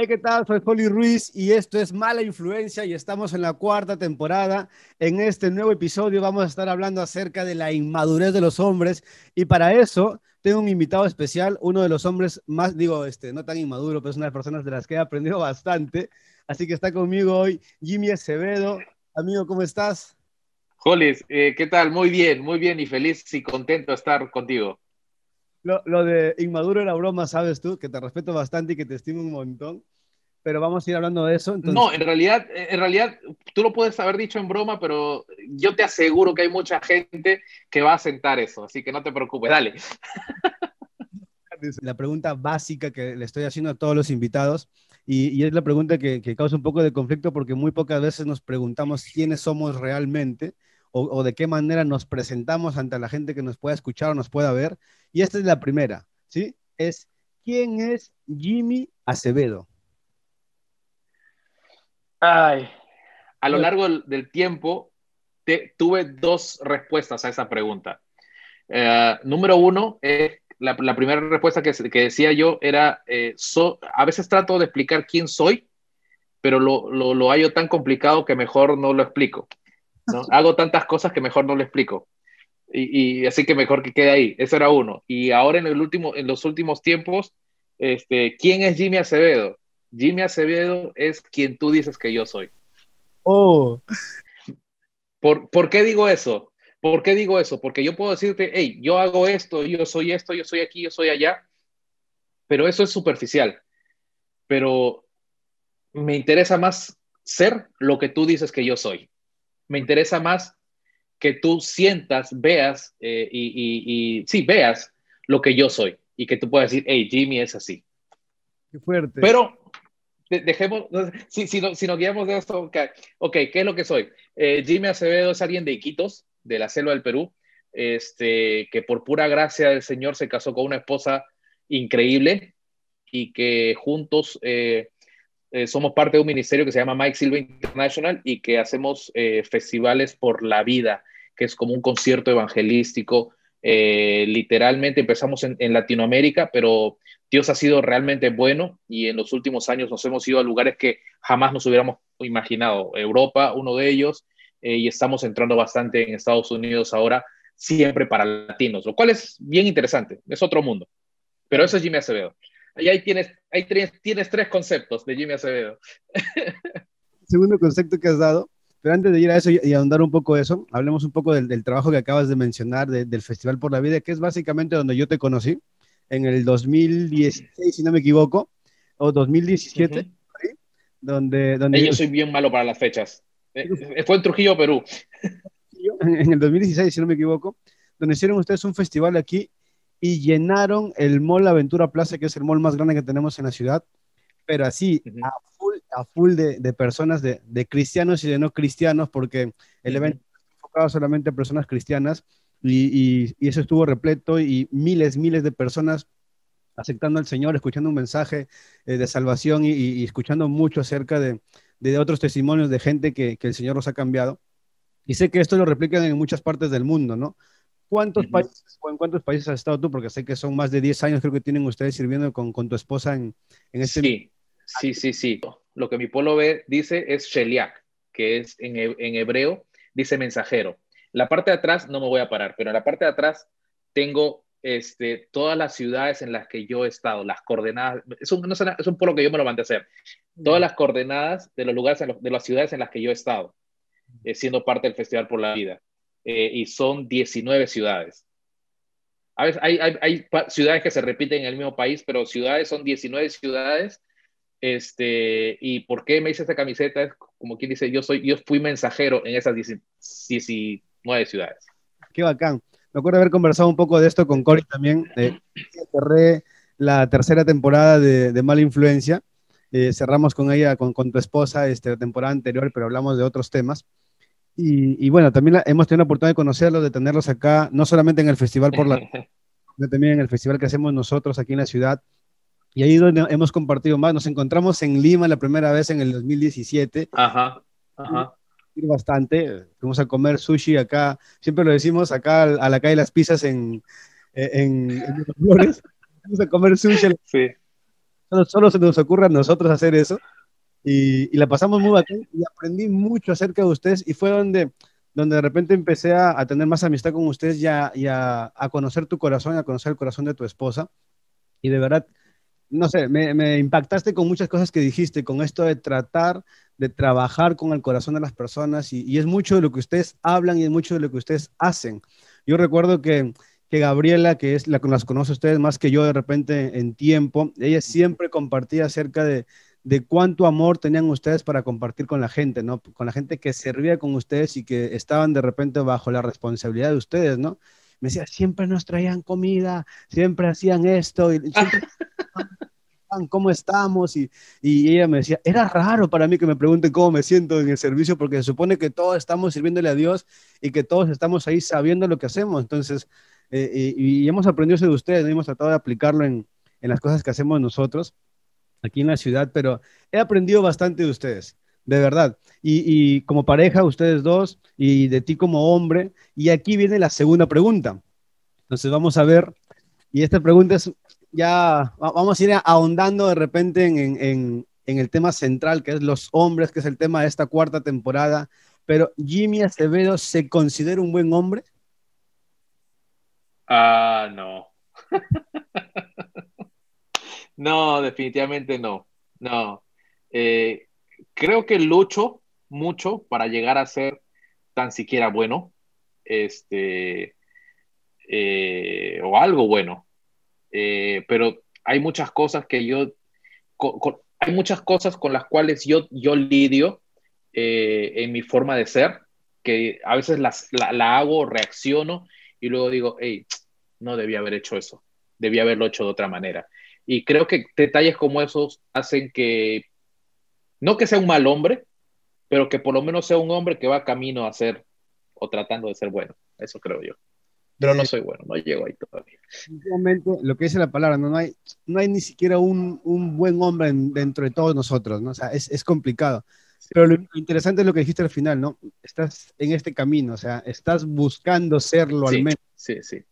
Hey, ¿qué tal? Soy Holly Ruiz y esto es Mala Influencia y estamos en la cuarta temporada. En este nuevo episodio vamos a estar hablando acerca de la inmadurez de los hombres y para eso tengo un invitado especial, uno de los hombres más, digo, este, no tan inmaduro, pero es una de las personas de las que he aprendido bastante. Así que está conmigo hoy Jimmy Acevedo. Amigo, ¿cómo estás? Holly, eh, ¿qué tal? Muy bien, muy bien y feliz y contento de estar contigo. Lo, lo, de inmaduro era broma, sabes tú, que te respeto bastante y que te estimo un montón, pero vamos a ir hablando de eso. Entonces... No, en realidad, en realidad, tú lo puedes haber dicho en broma, pero yo te aseguro que hay mucha gente que va a sentar eso, así que no te preocupes, dale. La pregunta básica que le estoy haciendo a todos los invitados, y, y es la pregunta que, que causa un poco de conflicto porque muy pocas veces nos preguntamos quiénes somos realmente o, o, de qué manera nos presentamos ante la gente que nos pueda escuchar o nos pueda ver. Y esta es la primera, ¿sí? Es, ¿quién es Jimmy Acevedo? Ay, a lo largo del, del tiempo te, tuve dos respuestas a esa pregunta. Uh, número uno, eh, la, la, primera respuesta que, que, decía yo era, eh, so, a veces trato de explicar quién soy, pero lo, lo, lo hallo tan complicado que mejor no lo explico. ¿No? Hago tantas cosas que mejor no lo explico. Y, y, así que mejor que quede ahí. Eso era uno. Y ahora en, el último, en los últimos tiempos, este, ¿quién es Jimmy Acevedo? Jimmy Acevedo es quien tú dices que yo soy. Oh. ¿Por, ¿Por qué digo eso? ¿Por qué digo eso? Porque yo puedo decirte, hey, yo hago esto, yo soy esto, yo soy aquí, yo soy allá, pero eso es superficial. Pero me interesa más ser lo que tú dices que yo soy. Me interesa más que tú sientas, veas eh, y, y, y, sí, veas lo que yo soy y que tú puedas decir, hey, Jimmy es así. Qué fuerte. Pero de, dejemos, si, si, no, si nos guiamos de esto, okay, ok, ¿qué es lo que soy? Eh, Jimmy Acevedo es alguien de Iquitos, de la selva del Perú, este, que por pura gracia del Señor se casó con una esposa increíble y que juntos eh, eh, somos parte de un ministerio que se llama Mike Silva International y que hacemos eh, festivales por la vida, que es como un concierto evangelístico. Eh, literalmente empezamos en, en, Latinoamérica, pero Dios ha sido realmente bueno y en los últimos años nos hemos ido a lugares que jamás nos hubiéramos imaginado. Europa, uno de ellos, y estamos entrando bastante en Estados Unidos ahora, siempre para latinos, lo cual es bien interesante, es otro mundo. Pero eso es Jimmy Acevedo. Y ahí tienes, ahí tienes, tienes tres conceptos de Jimmy Acevedo. Segundo concepto que has dado, pero antes de ir a eso y, ahondar un poco eso, hablemos un poco del, del trabajo que acabas de mencionar, de, del Festival por la Vida, que es básicamente donde yo te conocí, en el 2016, si no me equivoco, o 2017, uh -huh. donde... donde yo soy bien malo para las fechas. Eh, Fue en Trujillo, Perú. En el 2016, si no me equivoco, donde hicieron ustedes un festival aquí y llenaron el Mall Aventura Plaza, que es el mall más grande que tenemos en la ciudad, pero así, uh -huh. a full, a full de, de personas, de, de, cristianos y de no cristianos, porque el evento enfocaba solamente a personas cristianas y, y, y, eso estuvo repleto y miles, miles de personas aceptando al Señor, escuchando un mensaje eh, de salvación y, y, escuchando mucho acerca de, de, otros testimonios de gente que, que el Señor los ha cambiado. Y sé que esto lo replican en muchas partes del mundo, ¿no? ¿Cuántos uh -huh. países o en cuántos países has estado tú? Porque sé que son más de 10 años, creo que tienen ustedes sirviendo con, con tu esposa en, en este. Sí, sí, sí, sí. Lo que mi pueblo ve, dice es Sheliak, que es en, en hebreo, dice mensajero. La parte de atrás no me voy a parar, pero en la parte de atrás tengo este, todas las ciudades en las que yo he estado, las coordenadas. Es un, no es un pueblo que yo me lo mandé a hacer. Todas las coordenadas de los lugares, de las ciudades en las que yo he estado, eh, siendo parte del Festival por la Vida eh, y son 19 ciudades. A veces hay, hay, hay, ciudades que se repiten en el mismo país, pero ciudades son 19 ciudades. Este, ¿Y por qué me hice esta camiseta? Es como quien dice, yo, soy, yo fui mensajero en esas 19 ciudades. Qué bacán. Me acuerdo haber conversado un poco de esto con Cory también. Eh, cerré la tercera temporada de, de Mala Influencia. Eh, cerramos con ella, con, con tu esposa, este, la temporada anterior, pero hablamos de otros temas. Y, y, bueno, también la, hemos tenido la oportunidad de conocerlos, de tenerlos acá, no solamente en el Festival por la, sino también en el festival que hacemos nosotros aquí en la ciudad. Y ahí donde hemos compartido más, nos encontramos en Lima la primera vez en el 2017. Ajá, ajá. Bastante, fuimos a comer sushi acá, siempre lo decimos, acá a la calle Las Pizzas en, en, en Flores. Fuimos a comer sushi. Sí. solo, se nos ocurre a nosotros hacer eso. Y, la pasamos muy bien y aprendí mucho acerca de ustedes y fue donde, donde de repente empecé a, tener más amistad con ustedes y, a, a, conocer tu corazón, a conocer el corazón de tu esposa. Y de verdad, no sé, me, me, impactaste con muchas cosas que dijiste, con esto de tratar de trabajar con el corazón de las personas y, y es mucho de lo que ustedes hablan y es mucho de lo que ustedes hacen. Yo recuerdo que que Gabriela, que es la que las conoce ustedes más que yo de repente en tiempo, ella siempre compartía acerca de, de cuánto amor tenían ustedes para compartir con la gente, ¿no? Con la gente que servía con ustedes y que estaban de repente bajo la responsabilidad de ustedes, ¿no? Me decía, siempre nos traían comida, siempre hacían esto, y siempre, ¿cómo estamos? Y, y, ella me decía, era raro para mí que me pregunten cómo me siento en el servicio, porque se supone que todos estamos sirviéndole a Dios y que todos estamos ahí sabiendo lo que hacemos. Entonces, eh, y, hemos aprendido eso de ustedes, hemos tratado de aplicarlo en, en, las cosas que hacemos nosotros aquí en la ciudad, pero he aprendido bastante de ustedes, de verdad. Y, y, como pareja, ustedes dos, y de ti como hombre. Y aquí viene la segunda pregunta. Entonces vamos a ver, y esta pregunta es, ya vamos a ir ahondando de repente en, en, en el tema central, que es los hombres, que es el tema de esta cuarta temporada. Pero Jimmy Acevedo se considera un buen hombre. Ah, no. no, definitivamente no. No. Eh, creo que lucho mucho para llegar a ser tan siquiera bueno. Este. Eh, o algo bueno. Eh, pero hay muchas cosas que yo. hay muchas cosas con las cuales yo, yo lidio en mi forma de ser, que a veces las, la, la hago, reacciono y luego digo, hey, no debía haber hecho eso, debía haberlo hecho de otra manera. Y creo que detalles como esos hacen que, no que sea un mal hombre, pero que por lo menos sea un hombre que va camino a ser o tratando de ser bueno. Eso creo yo. Pero no soy bueno, no llego ahí todavía. lo que dice la palabra, no, hay, no hay ni siquiera un, un buen hombre dentro de todos nosotros, ¿no? O sea, es, es complicado. Pero lo interesante es lo que dijiste al final, ¿no? Estás en este camino, o sea, estás buscando serlo al menos. Sí, sí.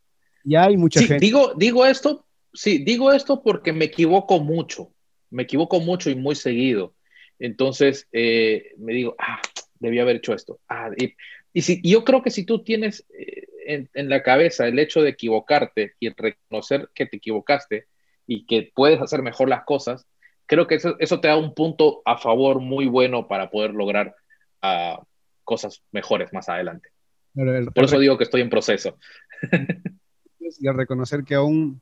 Ya hay mucha gente. Digo, digo esto, sí, digo esto porque me equivoco mucho, me equivoco mucho y muy seguido. Entonces, eh, me digo, ah, debía haber hecho esto. Ah, y, si, yo creo que si tú tienes eh, en, la cabeza el hecho de equivocarte y reconocer que te equivocaste y que puedes hacer mejor las cosas, creo que eso, eso te da un punto a favor muy bueno para poder lograr uh, cosas mejores más adelante. Por eso digo que estoy en proceso. y al reconocer que aún,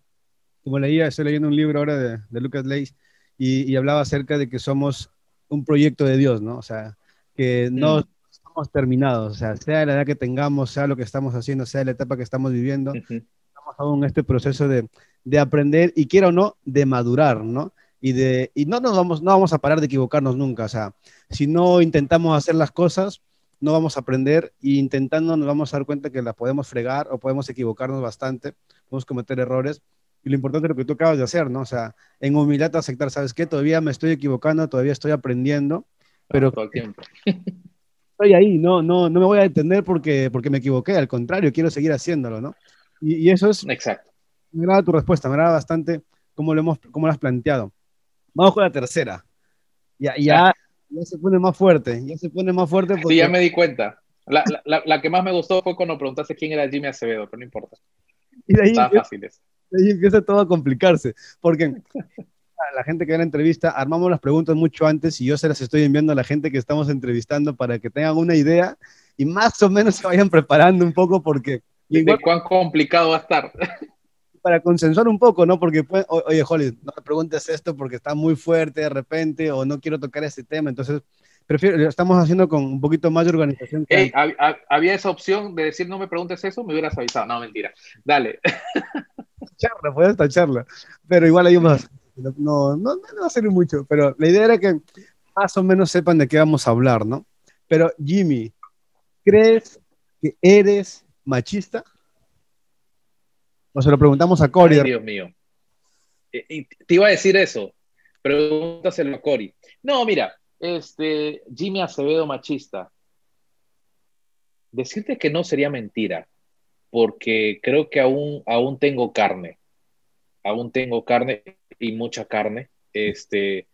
como leía, estoy leyendo un libro ahora de, de Lucas Leis y, y, hablaba acerca de que somos un proyecto de Dios, ¿no? O sea, que no mm. estamos terminados, o sea, sea la edad que tengamos, sea lo que estamos haciendo, sea la etapa que estamos viviendo, estamos aún en este proceso de, de aprender y quiera o no, de madurar, ¿no? Y, de, y no, nos vamos, no vamos a parar de equivocarnos nunca, o sea, si no intentamos hacer las cosas, no vamos a aprender e intentando nos vamos a dar cuenta que la podemos fregar o podemos equivocarnos bastante, podemos cometer errores. Y lo importante es lo que tú acabas de hacer, ¿no? O sea, en humildad aceptar, ¿sabes qué? Todavía me estoy equivocando, todavía estoy aprendiendo, pero todo el tiempo. estoy ahí, no, no, no me voy a detener porque, porque me equivoqué, al contrario, quiero seguir haciéndolo, ¿no? Y, y eso es... Exacto. Me agrada tu respuesta, me agrada bastante cómo lo, hemos, cómo lo has planteado. Vamos con la tercera. Ya, ya, ya se pone más fuerte, ya se pone más fuerte. Sí, ya me di cuenta. La, la, la, que más me gustó fue cuando preguntaste quién era Jimmy Acevedo, pero no importa. Y de ahí, empieza, de ahí empieza todo a complicarse, porque la gente que ve la entrevista, armamos las preguntas mucho antes y yo se las estoy enviando a la gente que estamos entrevistando para que tengan una idea y más o menos se vayan preparando un poco porque... ¿De cuán complicado va a estar? para consensuar un poco, ¿no? Porque, pues, oye, Holly, no me preguntes esto porque está muy fuerte de repente o no quiero tocar este tema. Entonces, prefiero, lo estamos haciendo con un poquito más de organización. había esa opción de decir no me preguntes eso, me hubieras avisado. No, mentira. Dale. Charla, puedes tacharla. Pero igual hay más. No, no, va a ser mucho, pero la idea era que más o menos sepan de qué vamos a hablar, ¿no? Pero Jimmy, ¿crees que eres machista? O se lo preguntamos a Cory. Dios mío. Eh, te iba a decir eso. Pregúntaselo a Cory. No, mira, este, Jimmy Acevedo machista. Decirte que no sería mentira, porque creo que aún, aún tengo carne. Aún tengo carne y mucha carne. este,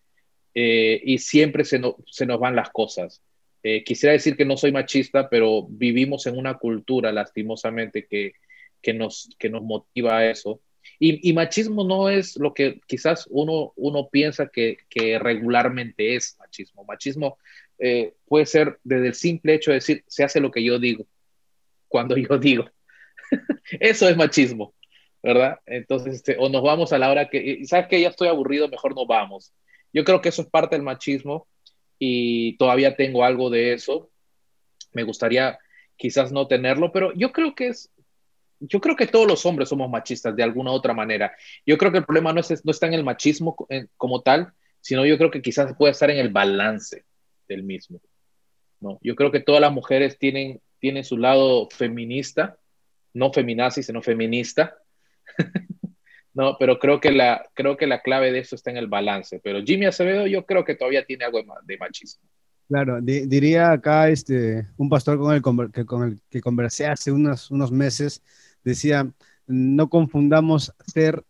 eh, y siempre se, se, nos van las cosas. Eh, quisiera decir que no soy machista, pero vivimos en una cultura, lastimosamente, que, que, nos, que nos motiva a eso. Y, y, machismo no es lo que quizás uno, uno piensa que, que regularmente es machismo. Machismo eh, puede ser desde el simple hecho de decir, se hace lo que yo digo, cuando yo digo. eso es machismo, ¿verdad? Entonces, este, o nos vamos a la hora que, ¿sabes que Ya estoy aburrido, mejor nos vamos. Yo creo que eso es parte del machismo y todavía tengo algo de eso. Me gustaría quizás no tenerlo, pero yo creo que es, yo creo que todos los hombres somos machistas de alguna u otra manera. Yo creo que el problema no, es, no está en el machismo como tal, sino yo creo que quizás puede estar en el balance del mismo. ¿no? Yo creo que todas las mujeres tienen, tienen su lado feminista, no feminazi, sino feminista. No, pero creo que, la, creo que la clave de eso está en el balance. Pero Jimmy Acevedo yo creo que todavía tiene algo de machismo. Claro, diría acá este, un pastor con el que, con el que conversé hace unos, unos meses, decía, no confundamos ser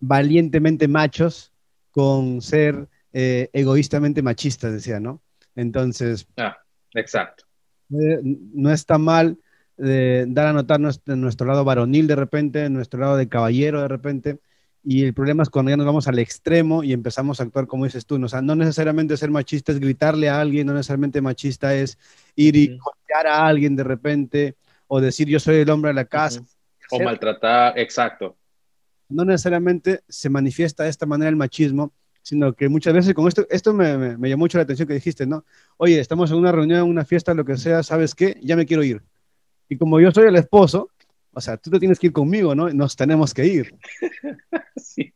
valientemente machos con ser eh, egoístamente machistas, decía, ¿no? Entonces... Ah, exacto. Eh, no está mal dar a notar nuestro, nuestro, lado varonil de repente, nuestro lado de caballero de repente. Y el problema es cuando ya nos vamos al extremo y empezamos a actuar como dices tú. ¿no? O sea, no necesariamente ser machista es gritarle a alguien, no necesariamente machista es ir y golpear a alguien de repente o decir yo soy el hombre de la casa. O maltratar, exacto. No necesariamente se manifiesta de esta manera el machismo, sino que muchas veces con esto, esto me, me, me llamó mucho la atención que dijiste, ¿no? Oye, estamos en una reunión, en una fiesta, lo que sea, ¿sabes qué? Ya me quiero ir. Y como yo soy el esposo, o sea, tú te tienes que ir conmigo, ¿no? Nos tenemos que ir. sí.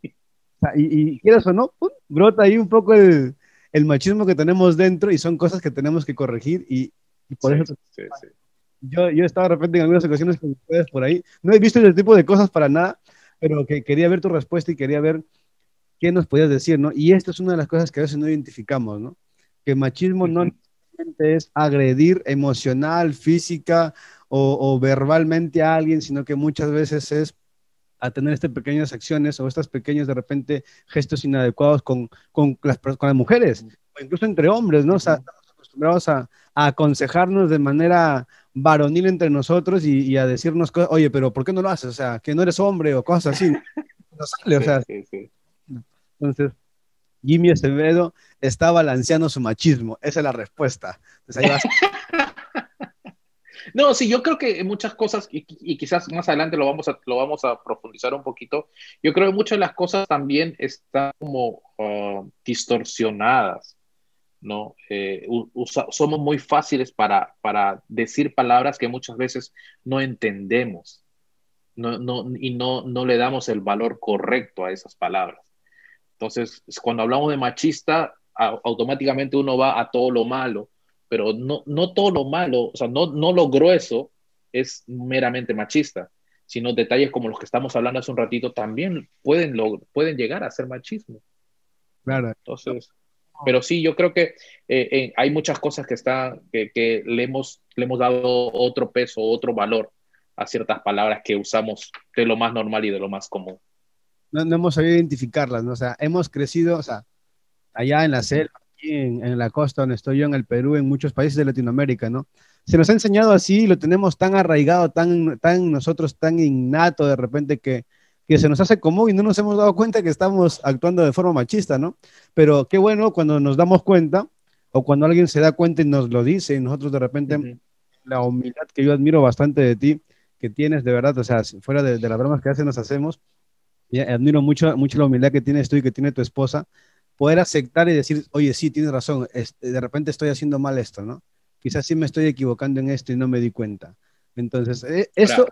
y, quieras o no, brota ahí un poco el, el, machismo que tenemos dentro y son cosas que tenemos que corregir y, por eso... Sí, sí. Yo, yo he estado de repente en algunas ocasiones con ustedes por ahí. No he visto ese tipo de cosas para nada, pero que quería ver tu respuesta y quería ver qué nos podías decir, ¿no? Y esto es una de las cosas que a veces no identificamos, ¿no? Que machismo no necesariamente es agredir emocional, física o, verbalmente a alguien, sino que muchas veces es a tener estas pequeñas acciones o estos pequeños de repente gestos inadecuados con, con, las, con las mujeres, o incluso entre hombres, ¿no? O sea, estamos acostumbrados a, a aconsejarnos de manera varonil entre nosotros y, a decirnos, oye, pero ¿por qué no lo haces? O sea, que no eres hombre o cosas así. No sale, o sea. Entonces, Jimmy Acevedo está balanceando su machismo. Esa es la respuesta. Entonces, ahí vas. No, sí, yo creo que muchas cosas, y, quizás más adelante lo vamos, a, lo vamos a profundizar un poquito, yo creo que muchas de las cosas también están como ah, distorsionadas, ¿no? Eh, somos muy fáciles para, para decir palabras que muchas veces no entendemos no, no, y no, no le damos el valor correcto a esas palabras. Entonces, cuando hablamos de machista, automáticamente uno va a todo lo malo pero no, no todo lo malo, o sea, no, no lo grueso es meramente machista, sino detalles como los que estamos hablando hace un ratito también pueden, lo, pueden llegar a ser machismo. Claro. Entonces, pero sí, yo creo que eh, eh, hay muchas cosas que, están, que, que, le, hemos, le hemos dado otro peso, otro valor a ciertas palabras que usamos de lo más normal y de lo más común. No, no hemos sabido identificarlas, ¿no? O sea, hemos crecido, o sea, allá en la selva, en, la costa donde estoy yo, en el Perú, en muchos países de Latinoamérica, ¿no? Se nos ha enseñado así, lo tenemos tan arraigado, tan, tan nosotros, tan innato de repente que, que se nos hace común y no nos hemos dado cuenta que estamos actuando de forma machista, ¿no? Pero qué bueno cuando nos damos cuenta o cuando alguien se da cuenta y nos lo dice y nosotros de repente, la humildad que yo admiro bastante de ti, que tienes de verdad, o sea, fuera de, de las bromas que a veces nos hacemos, y admiro mucho, mucho la humildad que tienes tú y que tiene tu esposa, poder aceptar y decir, oye, sí, tienes razón, de repente estoy haciendo mal esto, ¿no? Quizás sí me estoy equivocando en esto y no me di cuenta. Entonces, eh, eso...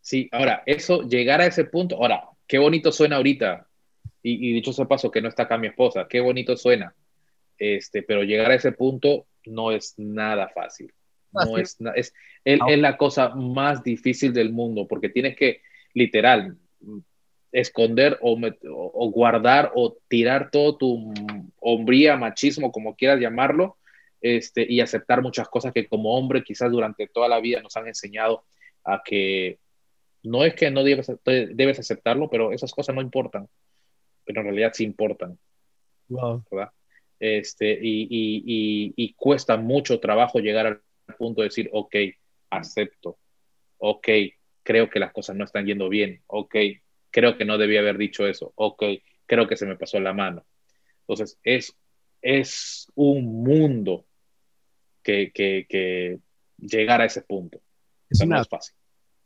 sí, ahora, eso, llegar a ese punto, ahora, qué bonito suena ahorita, y, dicho sea paso, que no está acá mi esposa, qué bonito suena, este, pero llegar a ese punto no es nada fácil. No es, es, es, es la cosa más difícil del mundo, porque tienes que, literal, esconder o, guardar o tirar todo tu hombría, machismo, como quieras llamarlo, este, y aceptar muchas cosas que como hombre quizás durante toda la vida nos han enseñado a que no es que no debes, debes aceptarlo, pero esas cosas no importan. pero en realidad sí importan. ¿verdad? Este, y, cuesta mucho trabajo llegar al punto de decir, ok, acepto, ok, creo que las cosas no están yendo bien, ok, creo que no debía haber dicho eso, ok, creo que se me pasó la mano. Entonces, es, es un mundo que, que, llegar a ese punto. Es no es fácil.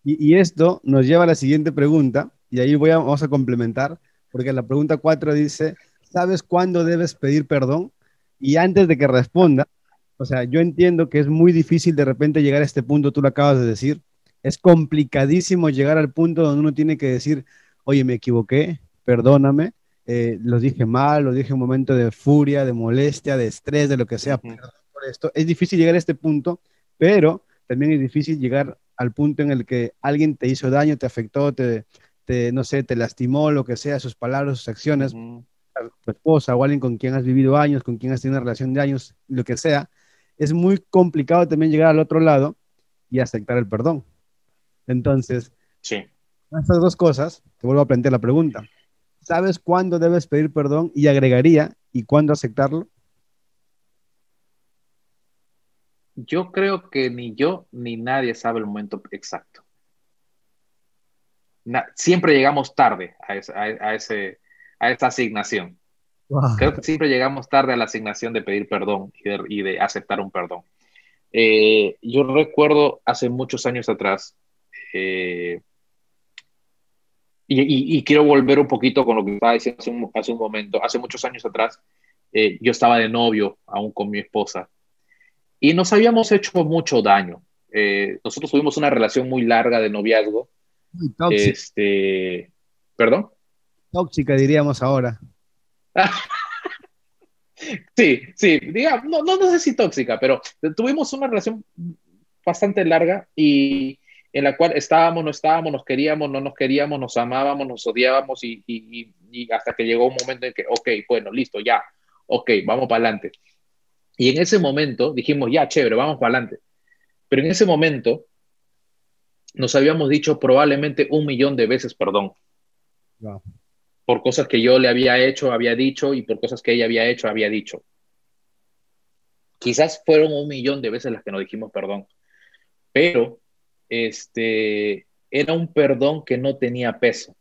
Y, esto nos lleva a la siguiente pregunta, y ahí voy a, vamos a complementar, porque la pregunta 4 dice, ¿sabes cuándo debes pedir perdón? Y antes de que responda, o sea, yo entiendo que es muy difícil de repente llegar a este punto, tú lo acabas de decir, es complicadísimo llegar al punto donde uno tiene que decir, oye, me equivoqué, perdóname, eh, lo dije mal, lo dije en un momento de furia, de molestia, de estrés, de lo que sea, por esto. Es difícil llegar a este punto, pero también es difícil llegar al punto en el que alguien te hizo daño, te afectó, te, no sé, te lastimó, lo que sea, sus palabras, sus acciones, tu esposa o alguien con quien has vivido años, con quien has tenido una relación de años, lo que sea, es muy complicado también llegar al otro lado y aceptar el perdón. Entonces, sí. Estas dos cosas, te vuelvo a plantear la pregunta. ¿Sabes cuándo debes pedir perdón y agregaría y cuándo aceptarlo? Yo creo que ni yo ni nadie sabe el momento exacto. siempre llegamos tarde a, a, ese, a esa asignación. Creo que siempre llegamos tarde a la asignación de pedir perdón y de, aceptar un perdón. Eh, yo recuerdo hace muchos años atrás, eh, y, quiero volver un poquito con lo que estaba diciendo hace un, momento. Hace muchos años atrás, eh, yo estaba de novio aún con mi esposa y nos habíamos hecho mucho daño. nosotros tuvimos una relación muy larga de noviazgo. Este, ¿Perdón? Tóxica, diríamos ahora. sí, sí, digamos, no, no, sé si tóxica, pero tuvimos una relación bastante larga y en la cual estábamos, no estábamos, nos queríamos, no nos queríamos, nos amábamos, nos odiábamos y, y, y hasta que llegó un momento en que, ok, bueno, listo, ya, ok, vamos para adelante. Y en ese momento dijimos, ya, chévere, vamos para adelante. Pero en ese momento nos habíamos dicho probablemente un millón de veces perdón por cosas que yo le había hecho, había dicho, y por cosas que ella había hecho, había dicho. Quizás fueron un millón de veces las que nos dijimos perdón, pero este, era un perdón que no tenía peso.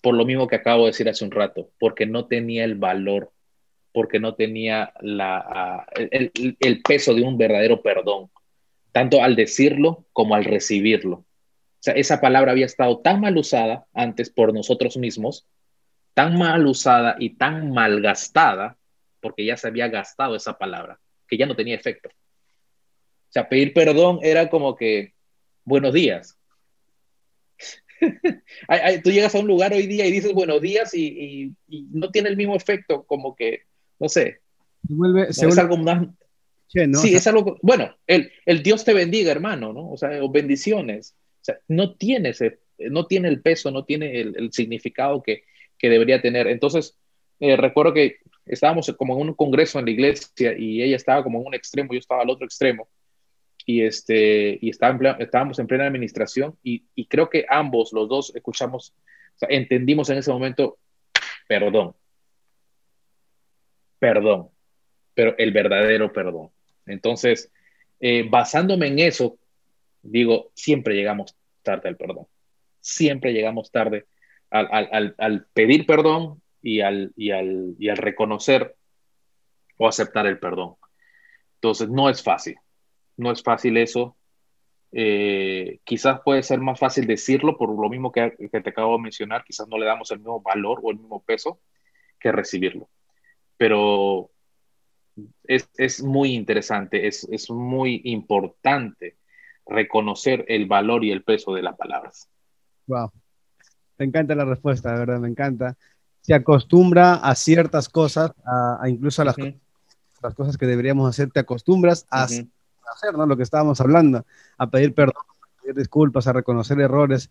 Por lo mismo que acabo de decir hace un rato, porque no tenía el valor, porque no tenía la, el peso de un verdadero perdón, tanto al decirlo como al recibirlo. O sea, esa palabra había estado tan mal usada antes por nosotros mismos, tan mal usada y tan mal gastada, porque ya se había gastado esa palabra, que ya no tenía efecto. O sea, pedir perdón era como que, buenos días. Tú llegas a un lugar hoy día y dices buenos días y, no tiene el mismo efecto, como que, no sé. Se vuelve, es algo más... Sí, es algo... Bueno, el, el Dios te bendiga, hermano, ¿no? O sea, o bendiciones. O sea, no tiene, ese, no tiene el peso, no tiene el, significado que, que, debería tener. Entonces, eh, recuerdo que estábamos como en un congreso en la iglesia y ella estaba como en un extremo, yo estaba al otro extremo. Y, este, y estaba estábamos en plena administración y, creo que ambos, los dos, escuchamos, entendimos en ese momento, perdón, perdón, pero el verdadero perdón. Entonces, eh, basándome en eso, digo, siempre llegamos tarde al perdón. Siempre llegamos tarde al, pedir perdón y al, y, al, y al reconocer o aceptar el perdón. Entonces, no es fácil. No es fácil eso. Eh, quizás puede ser más fácil decirlo por lo mismo que, te acabo de mencionar. Quizás no le damos el mismo valor o el mismo peso que recibirlo. Pero es, es muy interesante, es, es muy importante reconocer el valor y el peso de las palabras. Wow. Me encanta la respuesta, de verdad, me encanta. Se acostumbra a ciertas cosas, a, incluso a las, las, cosas que deberíamos hacer, te acostumbras a, hacer, ¿no? Lo que estábamos hablando, a pedir perdón, a pedir disculpas, a reconocer errores.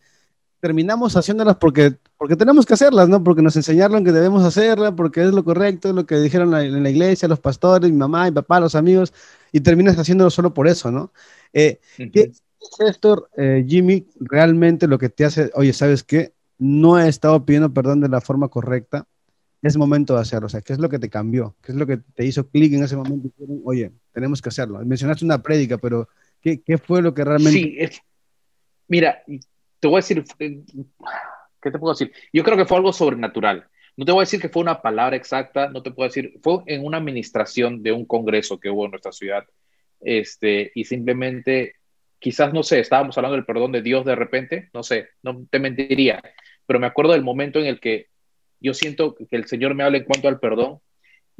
Terminamos haciéndolas porque, porque tenemos que hacerlas, ¿no? Porque nos enseñaron que debemos hacerlas, porque es lo correcto, lo que dijeron en la iglesia, los pastores, mi mamá, mi papá, los amigos, y terminas haciéndolo solo por eso, ¿no? Eh, ¿Qué es esto, eh, Jimmy, realmente lo que te hace, oye, ¿sabes qué? no he estado pidiendo perdón de la forma correcta, es momento de hacerlo. O sea, ¿qué es lo que te cambió? ¿Qué es lo que te hizo clic en ese momento? Oye, tenemos que hacerlo. Mencionaste una prédica, pero ¿qué, fue lo que realmente... Sí, mira, te voy a decir, eh, ¿qué te puedo decir? Yo creo que fue algo sobrenatural. No te voy a decir que fue una palabra exacta, no te puedo decir, fue en una administración de un congreso que hubo en nuestra ciudad, este, y simplemente, quizás, no sé, estábamos hablando del perdón de Dios de repente, no sé, no te mentiría, pero me acuerdo del momento en el que yo siento que el Señor me habla en cuanto al perdón,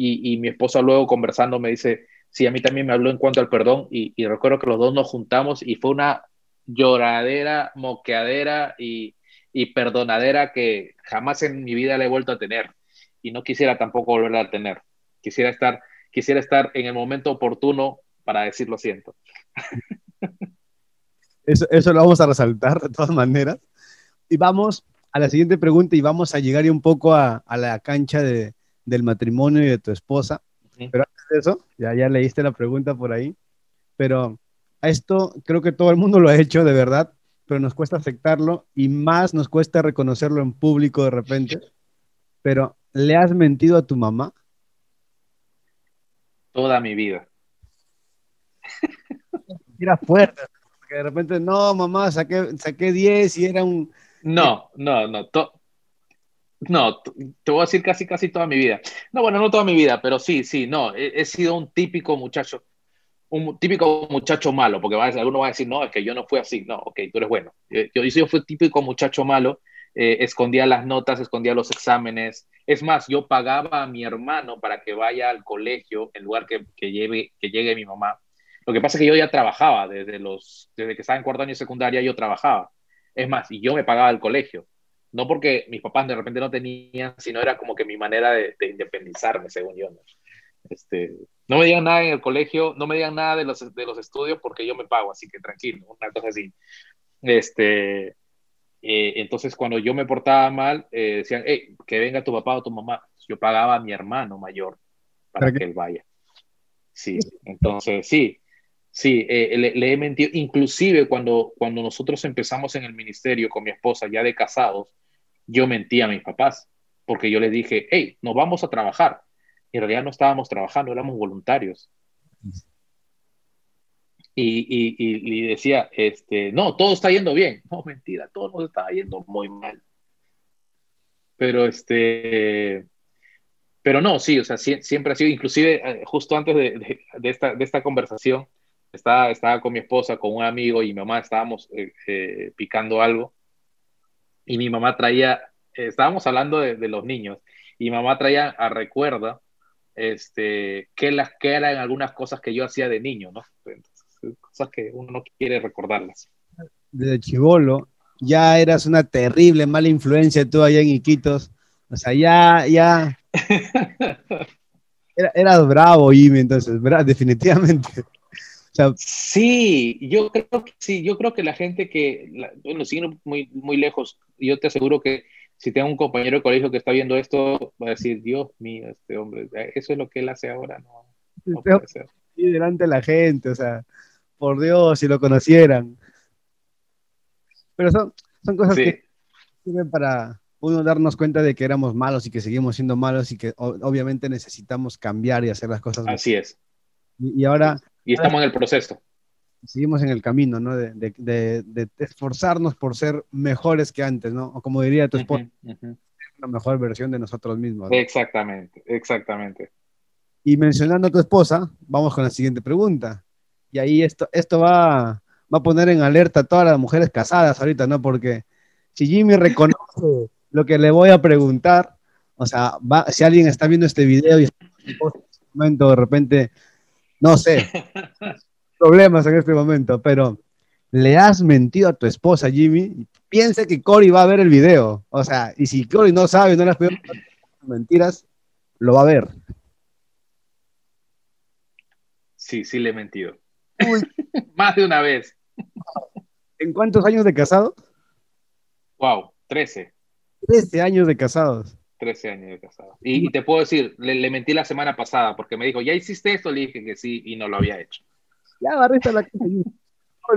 y, mi esposa luego conversando me dice, sí, a mí también me habló en cuanto al perdón, y, recuerdo que los dos nos juntamos y fue una lloradera, moqueadera y, y perdonadera que jamás en mi vida le he vuelto a tener y no quisiera tampoco volverla a tener. Quisiera estar, quisiera estar en el momento oportuno para decir lo siento. Eso, eso lo vamos a resaltar de todas maneras. Y vamos a la siguiente pregunta y vamos a llegar ya un poco a, a la cancha de, del matrimonio y de tu esposa. Pero antes de eso, ya, ya leíste la pregunta por ahí, pero a esto creo que todo el mundo lo ha hecho de verdad, pero nos cuesta aceptarlo y más nos cuesta reconocerlo en público de repente. Pero, ¿le has mentido a tu mamá? Toda mi vida. Era fuerte, porque de repente, no, mamá, saqué, saqué 10 y era un... No, no, no. No, te voy a decir casi, casi toda mi vida. No, bueno, no toda mi vida, pero sí, sí, no. He, sido un típico muchacho un típico muchacho malo, porque va a, alguno va a decir, no, es que yo no fui así, no, ok, tú eres bueno. Eh, yo, yo fui típico muchacho malo, eh, escondía las notas, escondía los exámenes. Es más, yo pagaba a mi hermano para que vaya al colegio en lugar que, que, lleve, que llegue mi mamá. Lo que pasa es que yo ya trabajaba, desde, los, desde que estaba en cuarto año de secundaria yo trabajaba. Es más, y yo me pagaba el colegio. No porque mis papás de repente no tenían, sino era como que mi manera de, de independizarme, según yo. ¿no? Este, no me digan nada en el colegio, no me digan nada de los, de los estudios porque yo me pago, así que tranquilo, una cosa así. Este, eh, entonces, cuando yo me portaba mal, eh, decían, hey, que venga tu papá o tu mamá. Yo pagaba a mi hermano mayor para que él vaya. Sí, entonces, sí, sí, eh, le, le, he mentido. Inclusive cuando, cuando nosotros empezamos en el ministerio con mi esposa, ya de casados, yo mentí a mis papás, porque yo les dije, hey, nos vamos a trabajar en realidad no estábamos trabajando, éramos voluntarios. Y, y, y, decía, este, no, todo está yendo bien. No, mentira, todo nos estaba yendo muy mal. Pero este, pero no, sí, o sea, siempre ha sido, inclusive eh, justo antes de, de, de, esta, de esta conversación, estaba, estaba con mi esposa, con un amigo y mi mamá estábamos eh, eh, picando algo y mi mamá traía, estábamos hablando de, los niños y mi mamá traía a recuerda este, que, las, que eran algunas cosas que yo hacía de niño, ¿no? Entonces, cosas que uno no quiere recordarlas. Desde chivolo, ya eras una terrible mala influencia tú allá en Iquitos. O sea, ya, ya. Era, eras bravo, Jimmy, entonces, ¿verdad? definitivamente. Sea, sí, yo creo que sí, yo creo que la gente que, la, bueno, sigue muy, muy lejos, yo te aseguro que si tengo un compañero de colegio que está viendo esto, va a decir, Dios mío, este hombre, eso es lo que él hace ahora, no, no puede ser. Y delante de la gente, o sea, por Dios, si lo conocieran. Pero son, son cosas sí. que sirven para uno darnos cuenta de que éramos malos y que seguimos siendo malos y que obviamente necesitamos cambiar y hacer las cosas. Así es. Y, y ahora... Y estamos en el proceso seguimos en el camino, ¿no? De, de, de, de, esforzarnos por ser mejores que antes, ¿no? O como diría tu esposa, uh -huh, uh -huh. la mejor versión de nosotros mismos. ¿no? Exactamente, exactamente. Y mencionando a tu esposa, vamos con la siguiente pregunta. Y ahí esto, esto va, va a poner en alerta a todas las mujeres casadas ahorita, ¿no? Porque si Jimmy reconoce lo que le voy a preguntar, o sea, va, si alguien está viendo este video y está en este momento de repente, no sé, problemas en este momento, pero le has mentido a tu esposa, Jimmy. Piensa que Cory va a ver el video. O sea, y si Cory no sabe, no le has pedido mentiras, lo va a ver. Sí, sí le he mentido. Más de una vez. ¿En cuántos años de casado? Wow, 13. 13 años de casados. 13 años de casado. Y, y te puedo decir, le, le, mentí la semana pasada porque me dijo, ¿ya hiciste esto? Le dije que sí y no lo había hecho. Ya agarraste la casa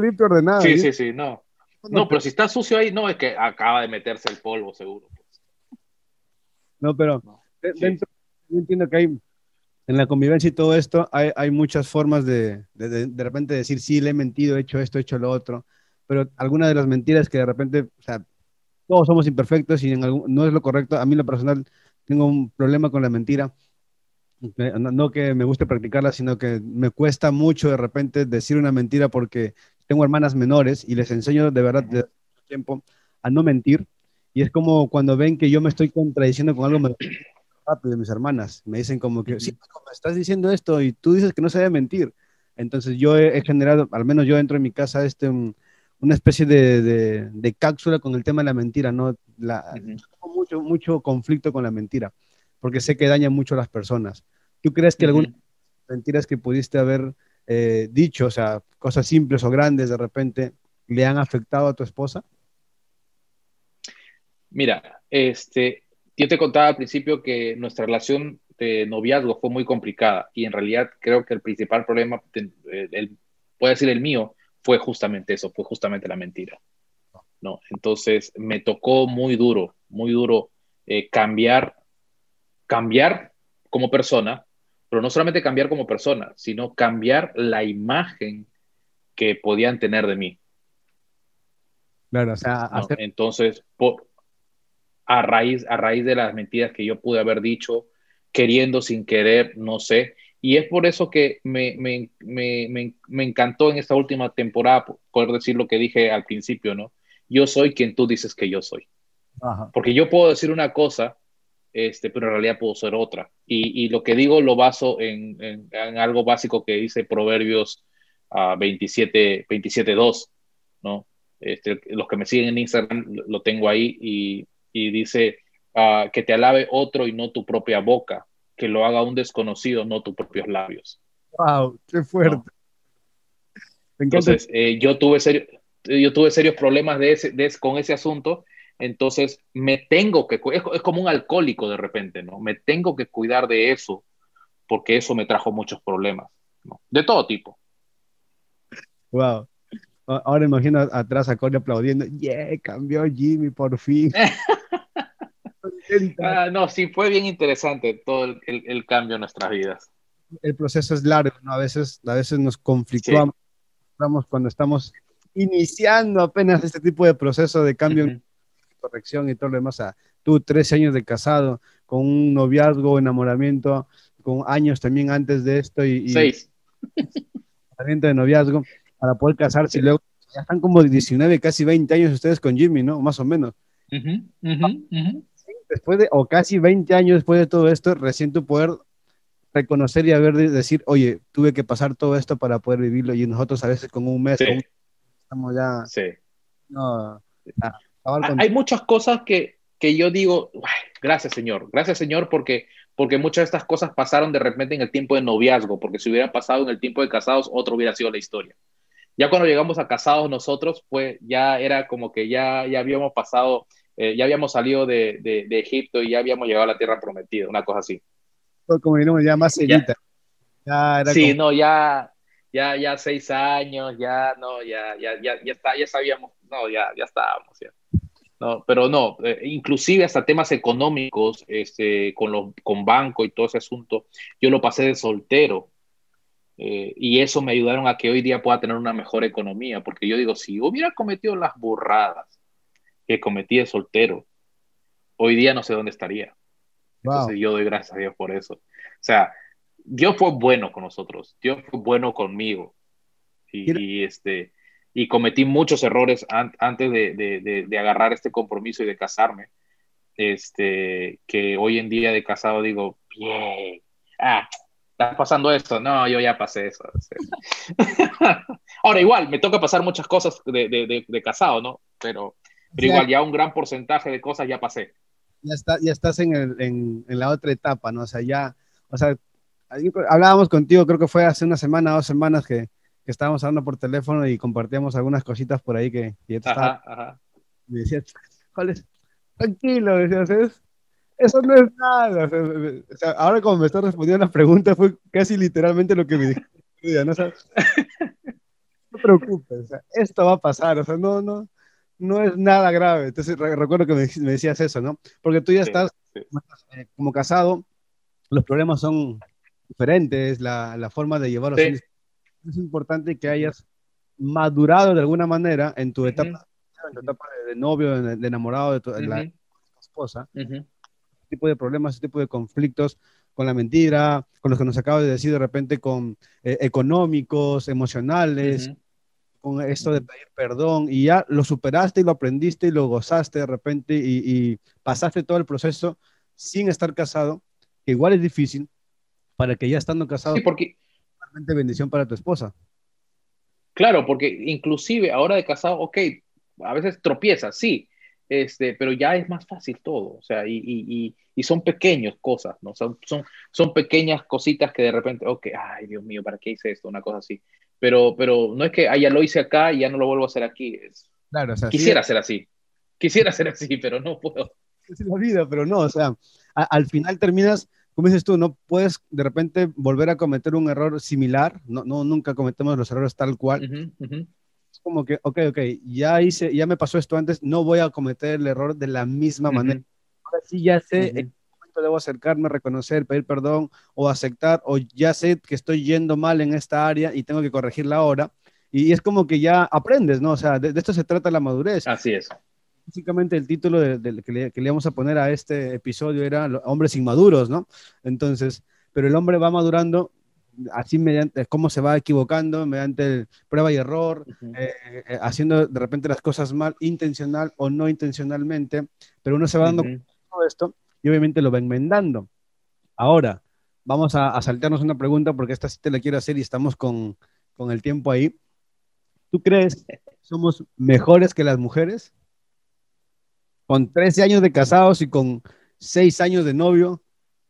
limpio ordenado. Sí, ¿sí? sí, sí, no. No, pero si está sucio ahí, no, es que acaba de meterse el polvo, seguro. Pues. No, pero dentro, yo entiendo que hay, en la convivencia y todo esto, hay, hay muchas formas de, de, de, repente decir, sí, le he mentido, he hecho esto, he hecho lo otro, pero algunas de las mentiras que de repente, o sea, todos somos imperfectos y en algún, no es lo correcto. A mí, lo personal, tengo un problema con la mentira. No que me guste practicarla, sino que me cuesta mucho de repente decir una mentira porque tengo hermanas menores y les enseño de verdad de tiempo a no mentir. Y es como cuando ven que yo me estoy contradiciendo con algo me rápido mis hermanas. Me dicen como que, sí, me estás diciendo esto y tú dices que no se debe mentir. Entonces yo he, generado, al menos yo dentro de mi casa, este, una especie de, de, cápsula con el tema de la mentira, ¿no? La, mucho, mucho conflicto con la mentira, porque sé que daña mucho a las personas. ¿Tú crees que algunas mentiras que pudiste haber eh, dicho, o sea, cosas simples o grandes de repente, le han afectado a tu esposa? Mira, este, yo te contaba al principio que nuestra relación de noviazgo fue muy complicada y en realidad creo que el principal problema, el, puede decir el mío, fue justamente eso, fue justamente la mentira. ¿no? Entonces me tocó muy duro, muy duro eh, cambiar, cambiar como persona, pero no solamente cambiar como persona, sino cambiar la imagen que podían tener de mí. Claro, o sea, entonces, por, a, raíz, a raíz de las mentiras que yo pude haber dicho, queriendo sin querer, no sé. Y es por eso que me, me, me, me encantó en esta última temporada poder decir lo que dije al principio, ¿no? Yo soy quien tú dices que yo soy. Porque yo puedo decir una cosa este, pero en realidad puedo ser otra. Y, y lo que digo lo baso en, en, algo básico que dice Proverbios uh, 27, 2, ¿no? Este, los que me siguen en Instagram lo tengo ahí y, y dice uh, que te alabe otro y no tu propia boca, que lo haga un desconocido, no tus propios labios. ¡Wow! ¡Qué fuerte! Entonces, eh, yo, tuve serio, yo tuve serios problemas de ese, de, con ese asunto entonces, me tengo que, es, como un alcohólico de repente, ¿no? Me tengo que cuidar de eso porque eso me trajo muchos problemas, ¿no? De todo tipo. Wow. Ahora imagino atrás a Corey aplaudiendo, yeah, cambió Jimmy por fin. ah, no, sí, fue bien interesante todo el, el, cambio en nuestras vidas. El proceso es largo, ¿no? A veces, a veces nos conflictuamos cuando estamos iniciando apenas este tipo de proceso de cambio corrección y todo lo demás. a tú, 13 años de casado, con un noviazgo, enamoramiento, con años también antes de esto y. Seis. de noviazgo, para poder casarse y luego ya están como 19, casi 20 años ustedes con Jimmy, ¿no? Más o menos. Después de, o casi 20 años después de todo esto, recién tú poder reconocer y haber de decir, oye, tuve que pasar todo esto para poder vivirlo y nosotros a veces con un mes estamos ya... Sí. No, hay muchas cosas que, que yo digo, gracias Señor, gracias Señor porque, porque muchas de estas cosas pasaron de repente en el tiempo de noviazgo, porque si hubiera pasado en el tiempo de casados, otro hubiera sido la historia. Ya cuando llegamos a casados nosotros, pues ya era como que ya, ya habíamos pasado, eh, ya habíamos salido de, de, Egipto y ya habíamos llegado a la tierra prometida, una cosa así. Como diríamos, ya más sellita. sí, no, ya, ya, ya seis años, ya, no, ya, ya, ya, ya, está, ya sabíamos, no, ya, ya estábamos, ya. No, pero no, eh, inclusive hasta temas económicos, este, con, los, con banco y todo ese asunto, yo lo pasé de soltero. Eh, y eso me ayudaron a que hoy día pueda tener una mejor economía, porque yo digo, si hubiera cometido las burradas que cometí de soltero, hoy día no sé dónde estaría. Entonces yo doy gracias a Dios por eso. O sea, Dios fue bueno con nosotros, Dios fue bueno conmigo. y este, y cometí muchos errores antes de, de, agarrar este compromiso y de casarme. Este, que hoy en día de casado digo, bien, ah, está pasando esto. No, yo ya pasé eso. Ahora, igual, me toca pasar muchas cosas de, casado, ¿no? Pero, pero igual, ya un gran porcentaje de cosas ya pasé. Ya, está, ya estás en, el, en, en la otra etapa, ¿no? O sea, ya, o sea, hablábamos contigo, creo que fue hace una semana, dos semanas que que estábamos hablando por teléfono y compartíamos algunas cositas por ahí que, que ajá, ajá. Me decías, Tranquilo, decías, eso no es nada. O sea, ahora como me estás respondiendo la pregunta fue casi literalmente lo que me dijiste. ¿no? no te preocupes, esto va a pasar, o sea, no, no, no es nada grave. Entonces recuerdo que me, decías eso, ¿no? Porque tú ya estás eh, como casado, los problemas son diferentes, la, la forma de llevarlos. Es importante que hayas madurado de alguna manera en tu etapa, en tu etapa de, novio, de, enamorado de tu, la, esposa. Este tipo de problemas, este tipo de conflictos con la mentira, con los que nos acaba de decir de repente, con eh, económicos, emocionales, con esto de pedir perdón, y ya lo superaste y lo aprendiste y lo gozaste de repente y, pasaste todo el proceso sin estar casado, que igual es difícil, para que ya estando casado, sí, porque realmente bendición para tu esposa. Claro, porque inclusive ahora de casado, ok, a veces tropieza, sí, este, pero ya es más fácil todo, o sea, y, y, y son pequeñas cosas, ¿no? Son, son, son pequeñas cositas que de repente, ok, ay, Dios mío, ¿para qué hice esto? Una cosa así. Pero, pero no es que, ah, ya lo hice acá y ya no lo vuelvo a hacer aquí. Es, claro, o sea, quisiera ser así, quisiera ser así, pero no puedo. Es la vida, pero no, o sea, al final terminas, como dices tú, no puedes de repente volver a cometer un error similar, no, no nunca cometemos los errores tal cual. Es como que, ok, ok, ya hice, ya me pasó esto antes, no voy a cometer el error de la misma manera ahora sí ya sé momento debo acercarme, reconocer, pedir perdón o aceptar, o ya sé que estoy yendo mal en esta área y tengo que corregirla ahora. Y es como que ya aprendes, ¿no? O sea, de, esto se trata la madurez. Así es. Básicamente el título de, que, le, que, le, íbamos a poner a este episodio era Hombres inmaduros, ¿no? Entonces, pero el hombre va madurando así mediante cómo se va equivocando, mediante prueba y error, eh, eh, haciendo de repente las cosas mal, intencional o no intencionalmente, pero uno se va dando esto y obviamente lo va enmendando. Ahora, vamos a, saltarnos una pregunta porque esta sí te la quiero hacer y estamos con, con el tiempo ahí. ¿Tú crees que somos mejores que las mujeres? Con 13 años de casados y con 6 años de novio,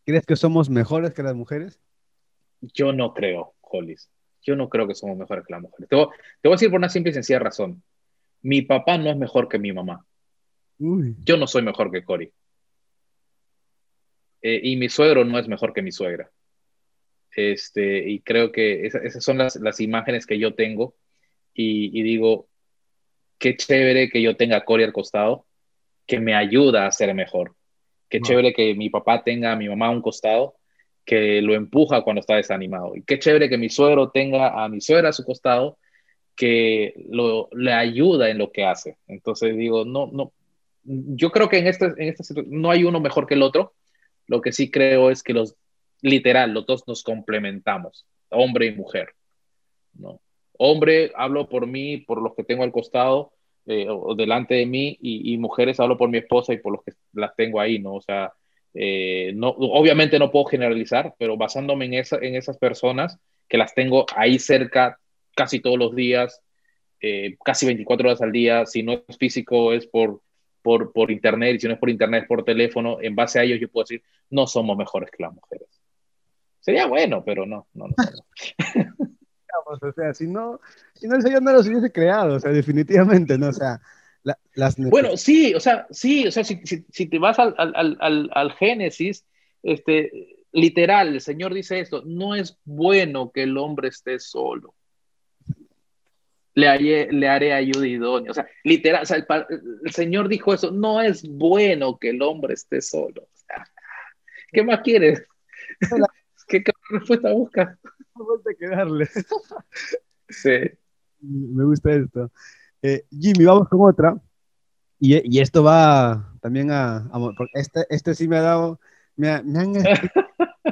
¿crees que somos mejores que las mujeres? Yo no creo, Hollis. Yo no creo que somos mejores que las mujeres. Te voy, te voy a decir por una simple y sencilla razón. Mi papá no es mejor que mi mamá. Yo no soy mejor que Cory. Eh, y mi suegro no es mejor que mi suegra. Este, y creo que esas son las, las, imágenes que yo tengo y, digo, qué chévere que yo tenga a Cory al costado, que me ayuda a ser mejor. Qué chévere que mi papá tenga a mi mamá a un costado, que lo empuja cuando está desanimado. Y qué chévere que mi suegro tenga a mi suegra a su costado, que lo, le ayuda en lo que hace. Entonces digo, no, no, yo creo que en esta, en esta situación no hay uno mejor que el otro, lo que sí creo es que los, literal, los dos nos complementamos, hombre y mujer. ¿no? Hombre, hablo por mí, por los que tengo al costado eh, o delante de mí, y, mujeres, hablo por mi esposa y por los que las tengo ahí, ¿no? O sea, eh, no, obviamente no puedo generalizar, pero basándome en, esa, en esas personas que las tengo ahí cerca casi todos los días, eh, casi 24 horas al día, si no es físico es por por, por internet, y si no es por internet, por teléfono, en base a ellos yo puedo decir, no somos mejores que las mujeres. Sería bueno, pero no, no, no. o sea, si no, si no el Señor no los hubiese creado, o sea, definitivamente, ¿no? O sea, las Bueno, sí, o sea, sí, o sea, si, si, si te vas al, al, al, al, Génesis, este, literal, el Señor dice esto, no es bueno que el hombre esté solo le haré, le haré ayuda idónea. O sea, literal, o sea, el, Señor dijo eso, no es bueno que el hombre esté solo. ¿Qué más quieres? ¿Qué, respuesta buscas? que darle. sí. Me gusta esto. Eh, Jimmy, vamos con otra. Y, y, esto va también a, porque este, este sí me ha dado, me, me han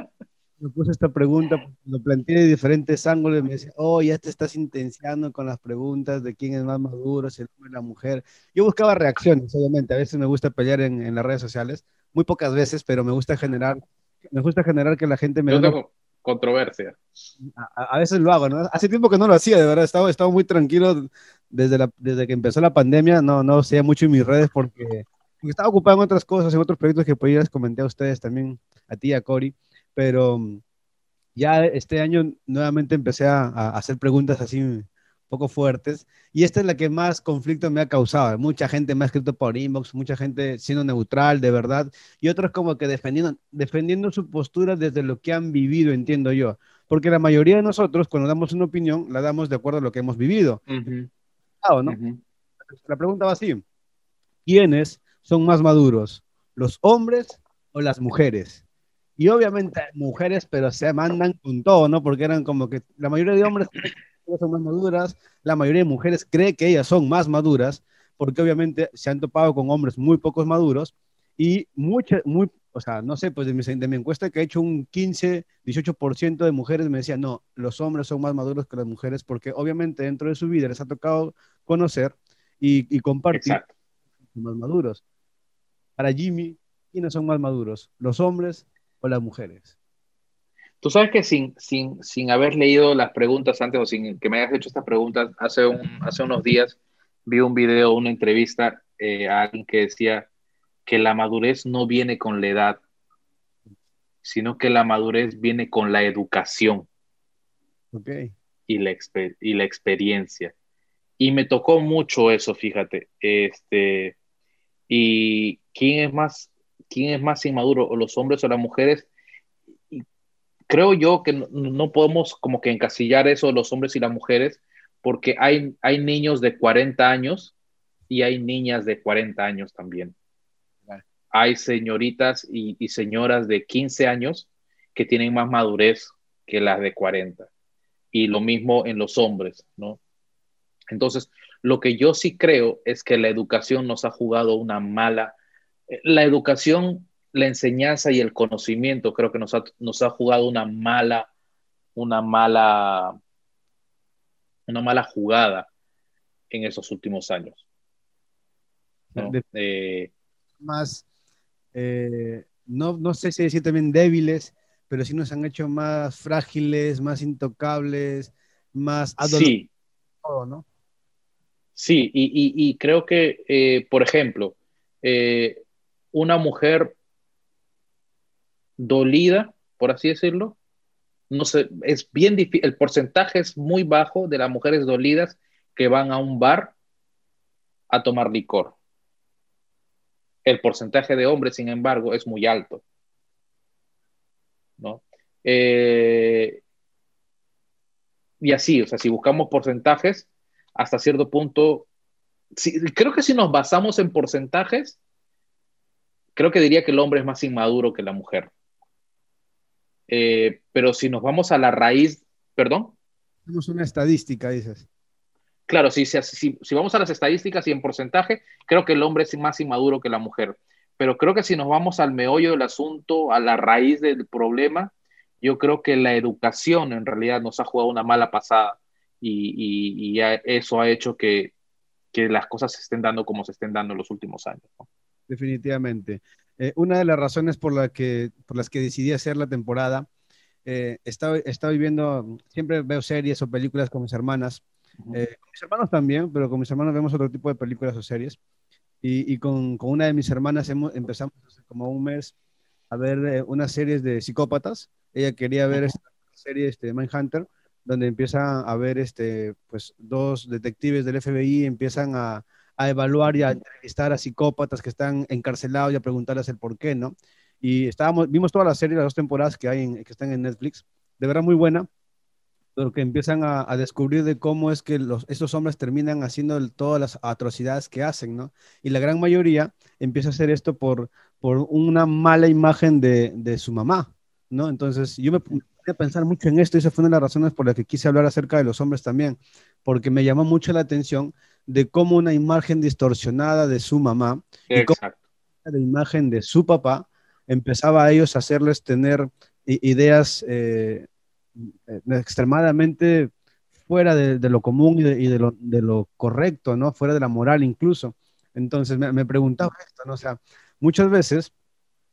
me puse esta pregunta, lo planteé de diferentes ángulos y me decía, oh, ya te estás intenciando con las preguntas de quién es más maduro, si el hombre o la mujer. Yo buscaba reacciones, obviamente, a veces me gusta pelear en, en las redes sociales, muy pocas veces, pero me gusta generar, me gusta generar que la gente me... Yo controversia. A, a, veces lo hago, ¿no? Hace tiempo que no lo hacía, de verdad, estaba, estaba muy tranquilo desde, la, desde que empezó la pandemia, no, no hacía mucho en mis redes porque, porque estaba ocupado en otras cosas, en otros proyectos que pues, les comenté a ustedes también, a ti, a Cory pero mm, ya este año nuevamente empecé a, hacer preguntas así un poco fuertes y esta es la que más conflicto me ha causado. Mucha gente me ha escrito por inbox, mucha gente siendo neutral, de verdad, y otros como que defendiendo, defendiendo su postura desde lo que han vivido, entiendo yo. Porque la mayoría de nosotros, cuando damos una opinión, la damos de acuerdo a lo que hemos vivido. ¿no? La pregunta va así. quiénes son más maduros, los hombres o las mujeres. Y obviamente mujeres, pero se mandan con todo, ¿no? Porque eran como que la mayoría de hombres son más maduras, la mayoría de mujeres cree que ellas son más maduras, porque obviamente se han topado con hombres muy pocos maduros y muchas, muy, o sea, no sé, pues de mi, de mi, encuesta que he hecho un 15, 18% de mujeres me decían, no, los hombres son más maduros que las mujeres, porque obviamente dentro de su vida les ha tocado conocer y, y compartir Exacto. más maduros. Para Jimmy, ¿quiénes son más maduros? ¿Los hombres o las mujeres? Tú sabes que sin, sin, sin haber leído las preguntas antes o sin que me hayas hecho estas preguntas, hace, un, hace unos días vi un video, una entrevista eh, a alguien que decía que la madurez no viene con la edad, sino que la madurez viene con la educación okay. y, la y la experiencia. Y me tocó mucho eso, fíjate. Este, y quién es más, quién es más inmaduro, o los hombres o las mujeres, creo yo que no, podemos como que encasillar eso los hombres y las mujeres, porque hay, hay niños de 40 años y hay niñas de 40 años también. Hay señoritas y, y señoras de 15 años que tienen más madurez que las de 40. Y lo mismo en los hombres, ¿no? Entonces, lo que yo sí creo es que la educación nos ha jugado una mala, la educación la enseñanza y el conocimiento creo que nos ha, nos ha jugado una mala, una mala, una mala jugada en esos últimos años. ¿no? Eh, más, eh, no, no sé si decir también débiles, pero sí nos han hecho más frágiles, más intocables, más Sí. ¿no? Sí, y, y, y creo que, eh, por ejemplo, una mujer dolida, por así decirlo. No sé, es bien difícil, el porcentaje es muy bajo de las mujeres dolidas que van a un bar a tomar licor. El porcentaje de hombres, sin embargo, es muy alto. ¿No? Eh, y así, o sea, si buscamos porcentajes, hasta cierto punto, creo que si nos basamos en porcentajes, creo que diría que el hombre es más inmaduro que la mujer. Eh, pero si nos vamos a la raíz, perdón. Tenemos una estadística, dices. Claro, si, si, si, vamos a las estadísticas y en porcentaje, creo que el hombre es más inmaduro que la mujer. Pero creo que si nos vamos al meollo del asunto, a la raíz del problema, yo creo que la educación en realidad nos ha jugado una mala pasada y, y, y eso ha hecho que, que, las cosas se estén dando como se estén dando en los últimos años. ¿no? Definitivamente. Eh, una de las razones por, la que, por las que decidí hacer la temporada, eh, estaba, estaba viviendo, siempre veo series o películas con mis hermanas, eh, con mis hermanos también, pero con mis hermanos vemos otro tipo de películas o series. Y, y con, con, una de mis hermanas hemos, empezamos hace como un mes a ver eh, unas series de psicópatas. Ella quería ver esta serie este, Mindhunter, donde empiezan a ver este, pues, dos detectives del FBI, empiezan a, a evaluar y a entrevistar a psicópatas que están encarcelados y a preguntarles el por qué, ¿no? Y estábamos, vimos toda la serie, las dos temporadas que, hay en, que están en Netflix, de verdad muy buena, pero que empiezan a, descubrir de cómo es que los, estos hombres terminan haciendo todas las atrocidades que hacen, ¿no? Y la gran mayoría empieza a hacer esto por, por una mala imagen de, de su mamá, ¿no? Entonces, yo me a pensar mucho en esto y esa fue una de las razones por las que quise hablar acerca de los hombres también, porque me llamó mucho la atención de cómo una imagen distorsionada de su mamá Exacto. y la imagen de su papá empezaba a ellos a hacerles tener ideas eh, eh, extremadamente fuera de, de, lo común y, de, y de, lo, de, lo, correcto, ¿no? Fuera de la moral incluso. Entonces me, me preguntaba esto, ¿no? O sea, muchas veces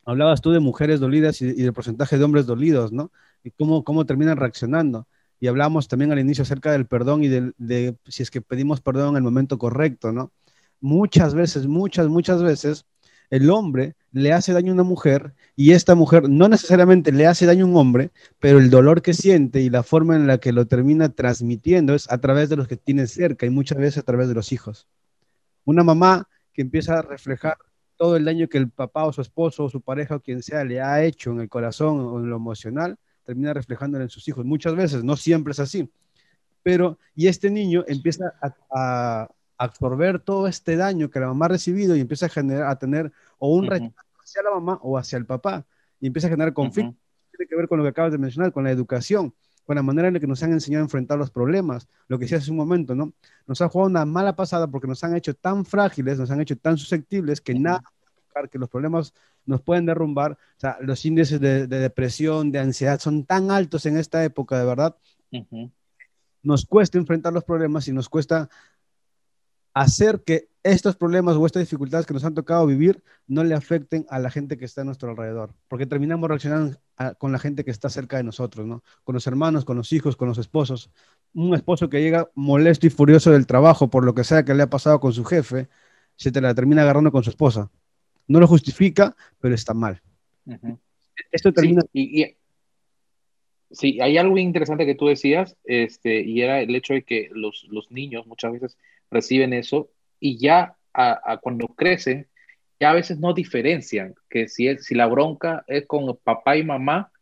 hablabas tú de mujeres dolidas y, y del porcentaje de hombres dolidos, ¿no? Y cómo, cómo terminan reaccionando y hablamos también al inicio acerca del perdón y de, de, si es que pedimos perdón en el momento correcto, ¿no? Muchas veces, muchas, muchas veces, el hombre le hace daño a una mujer y esta mujer no necesariamente le hace daño a un hombre, pero el dolor que siente y la forma en la que lo termina transmitiendo es a través de los que tiene cerca y muchas veces a través de los hijos. Una mamá que empieza a reflejar todo el daño que el papá o su esposo o su pareja o quien sea le ha hecho en el corazón o en lo emocional, termina reflejándolo en sus hijos. Muchas veces, no siempre es así. Pero, y este niño empieza a, a, absorber todo este daño que la mamá ha recibido y empieza a generar, a tener o un rechazo hacia la mamá o hacia el papá y empieza a generar conflicto. Tiene que ver con lo que acabas de mencionar, con la educación, con la manera en la que nos han enseñado a enfrentar los problemas, lo que decía hace un momento, ¿no? Nos ha jugado una mala pasada porque nos han hecho tan frágiles, nos han hecho tan susceptibles que nada, que los problemas nos pueden derrumbar. O sea, los índices de, depresión, de ansiedad son tan altos en esta época, de verdad. Nos cuesta enfrentar los problemas y nos cuesta hacer que estos problemas o estas dificultades que nos han tocado vivir no le afecten a la gente que está a nuestro alrededor, porque terminamos reaccionando con la gente que está cerca de nosotros, ¿no? Con los hermanos, con los hijos, con los esposos. Un esposo que llega molesto y furioso del trabajo por lo que sea que le ha pasado con su jefe, se te la termina agarrando con su esposa. No lo justifica, pero está mal. Esto termina... Sí, y, sí, hay algo interesante que tú decías, este, y era el hecho de que los, los niños muchas veces reciben eso y ya a, cuando crecen, ya a veces no diferencian que si, es, si la bronca es con papá y mamá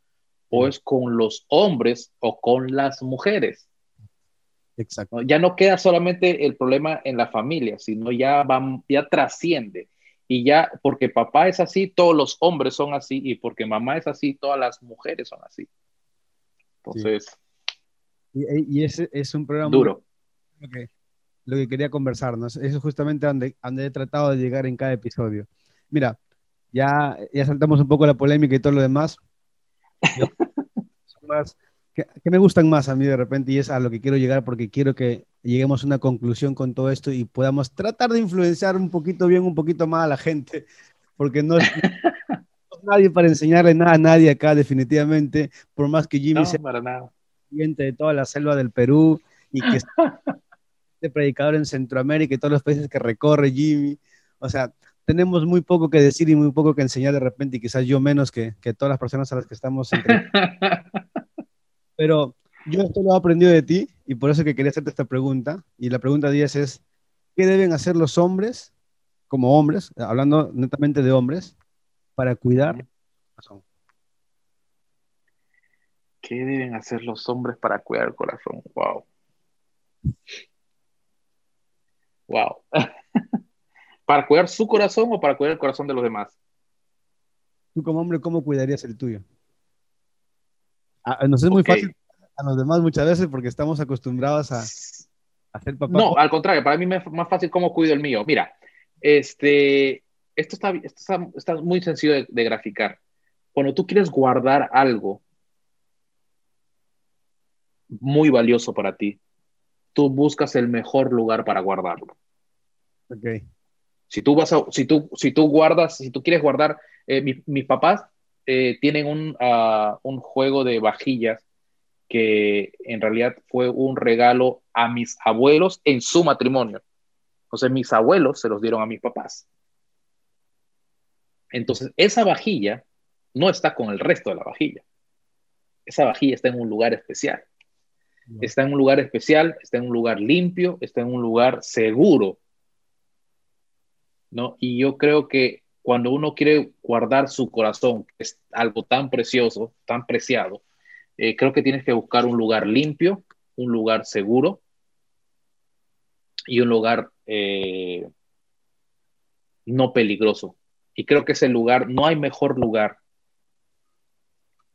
o es con los hombres o con las mujeres. Exacto. Ya no queda solamente el problema en la familia, sino ya, va, ya trasciende. Y ya, porque papá es así, todos los hombres son así, y porque mamá es así, todas las mujeres son así. Entonces. Y, ese es un programa duro lo que quería conversarnos. Eso es justamente donde, donde he tratado de llegar en cada episodio. Mira, ya, ya saltamos un poco la polémica y todo lo demás. que, me gustan más a mí de repente y es a lo que quiero llegar porque quiero que lleguemos a una conclusión con todo esto y podamos tratar de influenciar un poquito bien, un poquito más a la gente, porque no es, nadie para enseñarle nada a nadie acá definitivamente, por más que Jimmy sea para nada. de toda la selva del Perú y que este predicador en Centroamérica y todos los países que recorre Jimmy. O sea, tenemos muy poco que decir y muy poco que enseñar de repente, y quizás yo menos que, que todas las personas a las que estamos. Pero yo esto lo he aprendido de ti y por eso que quería hacerte esta pregunta. Y la pregunta 10 es, ¿qué deben hacer los hombres, como hombres, hablando netamente de hombres, para cuidar corazón? ¿Qué deben hacer los hombres para cuidar el corazón? Wow. Wow. ¿Para cuidar su corazón o para cuidar el corazón de los demás? Tú como hombre, ¿cómo cuidarías el tuyo? Ah, nos es muy fácil a los demás muchas veces porque estamos acostumbrados a, hacer papá. No, al contrario, para mí es más fácil cómo cuido el mío. Mira, este, esto está, está, muy sencillo de, de graficar. Cuando tú quieres guardar algo muy valioso para ti, tú buscas el mejor lugar para guardarlo. Ok. Si tú, vas a, si tú, si tú guardas, si tú quieres guardar, eh, mis papás eh, tienen un, uh, un juego de vajillas que en realidad fue un regalo a mis abuelos en su matrimonio. Entonces mis abuelos se los dieron a mis papás. Entonces esa vajilla no está con el resto de la vajilla. Esa vajilla está en un lugar especial. Está en un lugar especial, está en un lugar limpio, está en un lugar seguro. ¿no? Y yo creo que cuando uno quiere guardar su corazón, que es algo tan precioso, tan preciado, eh, creo que tienes que buscar un lugar limpio, un lugar seguro y un lugar eh, no peligroso. Y creo que ese lugar, no hay mejor lugar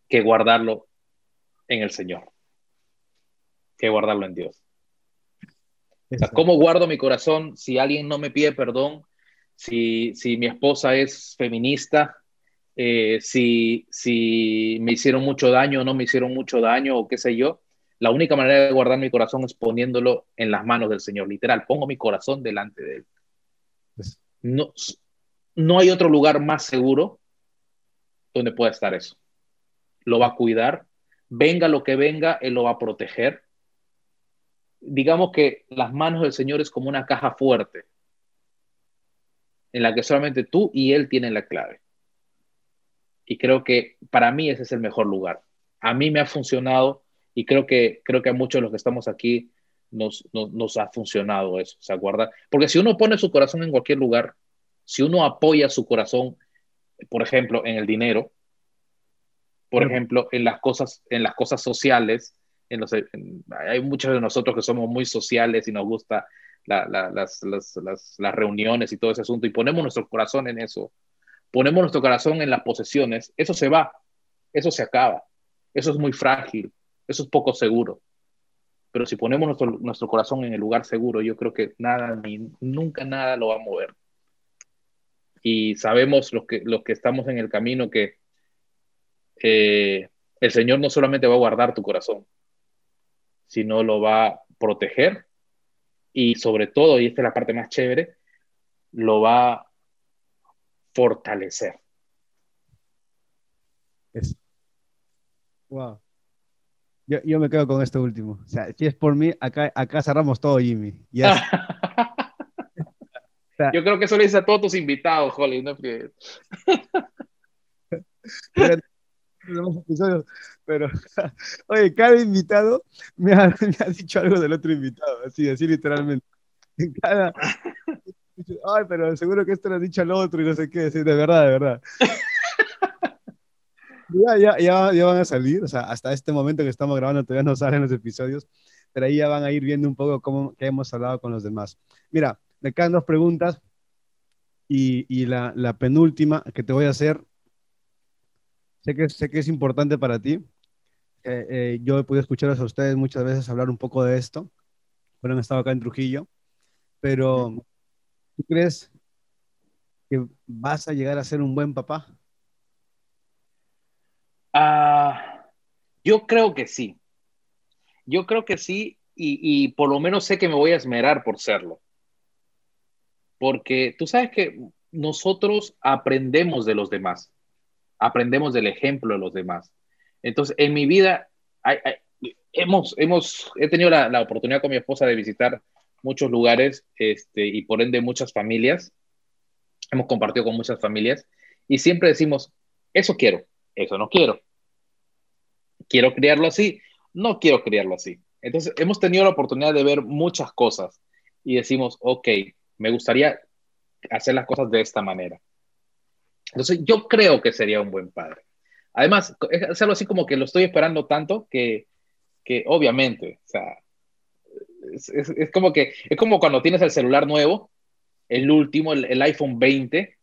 que guardarlo en el Señor que guardarlo en Dios. ¿Cómo guardo mi corazón si alguien no me pide perdón? Si, si mi esposa es feminista, eh, si, si me hicieron mucho daño o no me hicieron mucho daño o qué sé yo. La única manera de guardar mi corazón es poniéndolo en las manos del Señor. Literal, pongo mi corazón delante de Él. No, no hay otro lugar más seguro donde pueda estar eso. Lo va a cuidar. Venga lo que venga, Él lo va a proteger digamos que las manos del Señor es como una caja fuerte en la que solamente tú y Él tienen la clave. Y creo que para mí ese es el mejor lugar. A mí me ha funcionado y creo que, creo que a muchos de los que estamos aquí nos, nos, ha funcionado eso, ¿se acuerda? Porque si uno pone su corazón en cualquier lugar, si uno apoya su corazón, por ejemplo, en el dinero, por ejemplo, en las cosas, en las cosas sociales, hay muchos de nosotros que somos muy sociales y nos gusta las, reuniones y todo ese asunto y ponemos nuestro corazón en eso, ponemos nuestro corazón en las posesiones, eso se va, eso se acaba, eso es muy frágil, eso es poco seguro. Pero si ponemos nuestro, nuestro corazón en el lugar seguro, yo creo que nada, ni nunca nada lo va a mover. Y sabemos los que, los que estamos en el camino que eh, el Señor no solamente va a guardar tu corazón, sino lo va a proteger y sobre todo, y esta es la parte más chévere, lo va a fortalecer. Wow. Yo, me quedo con esto último. O sea, si es por mí, acá, acá cerramos todo, Jimmy. yo creo que eso le dice a todos tus invitados, Holly. ¿no? pero, oye, cada invitado me ha, dicho algo del otro invitado, así, así literalmente. Cada, ay, pero seguro que esto lo ha dicho al otro y no sé qué, de verdad, de verdad. Ya, ya, ya, ya, van a salir, o sea, hasta este momento que estamos grabando todavía no salen los episodios, pero ahí ya van a ir viendo un poco cómo que hemos hablado con los demás. Mira, me quedan dos preguntas y, y la, la, penúltima que te voy a hacer Sé que, sé que es importante para ti. Eh, eh, yo he podido escucharlos a ustedes muchas veces hablar un poco de esto. Bueno, han estado acá en Trujillo. Pero, ¿tú crees que vas a llegar a ser un buen papá? Ah, yo creo que sí. Yo creo que sí y, y, por lo menos sé que me voy a esmerar por serlo. Porque tú sabes que nosotros aprendemos de los demás aprendemos del ejemplo de los demás. Entonces, en mi vida, hemos, hemos, he tenido la, oportunidad con mi esposa de visitar muchos lugares este, y por ende muchas familias. Hemos compartido con muchas familias y siempre decimos, eso quiero, eso no quiero. Quiero criarlo así, no quiero criarlo así. Entonces, hemos tenido la oportunidad de ver muchas cosas y decimos, ok, me gustaría hacer las cosas de esta manera. Entonces, yo creo que sería un buen padre. Además, es algo así como que lo estoy esperando tanto que, que obviamente, o sea, es, es, como que, es como cuando tienes el celular nuevo, el último, el, iPhone 20,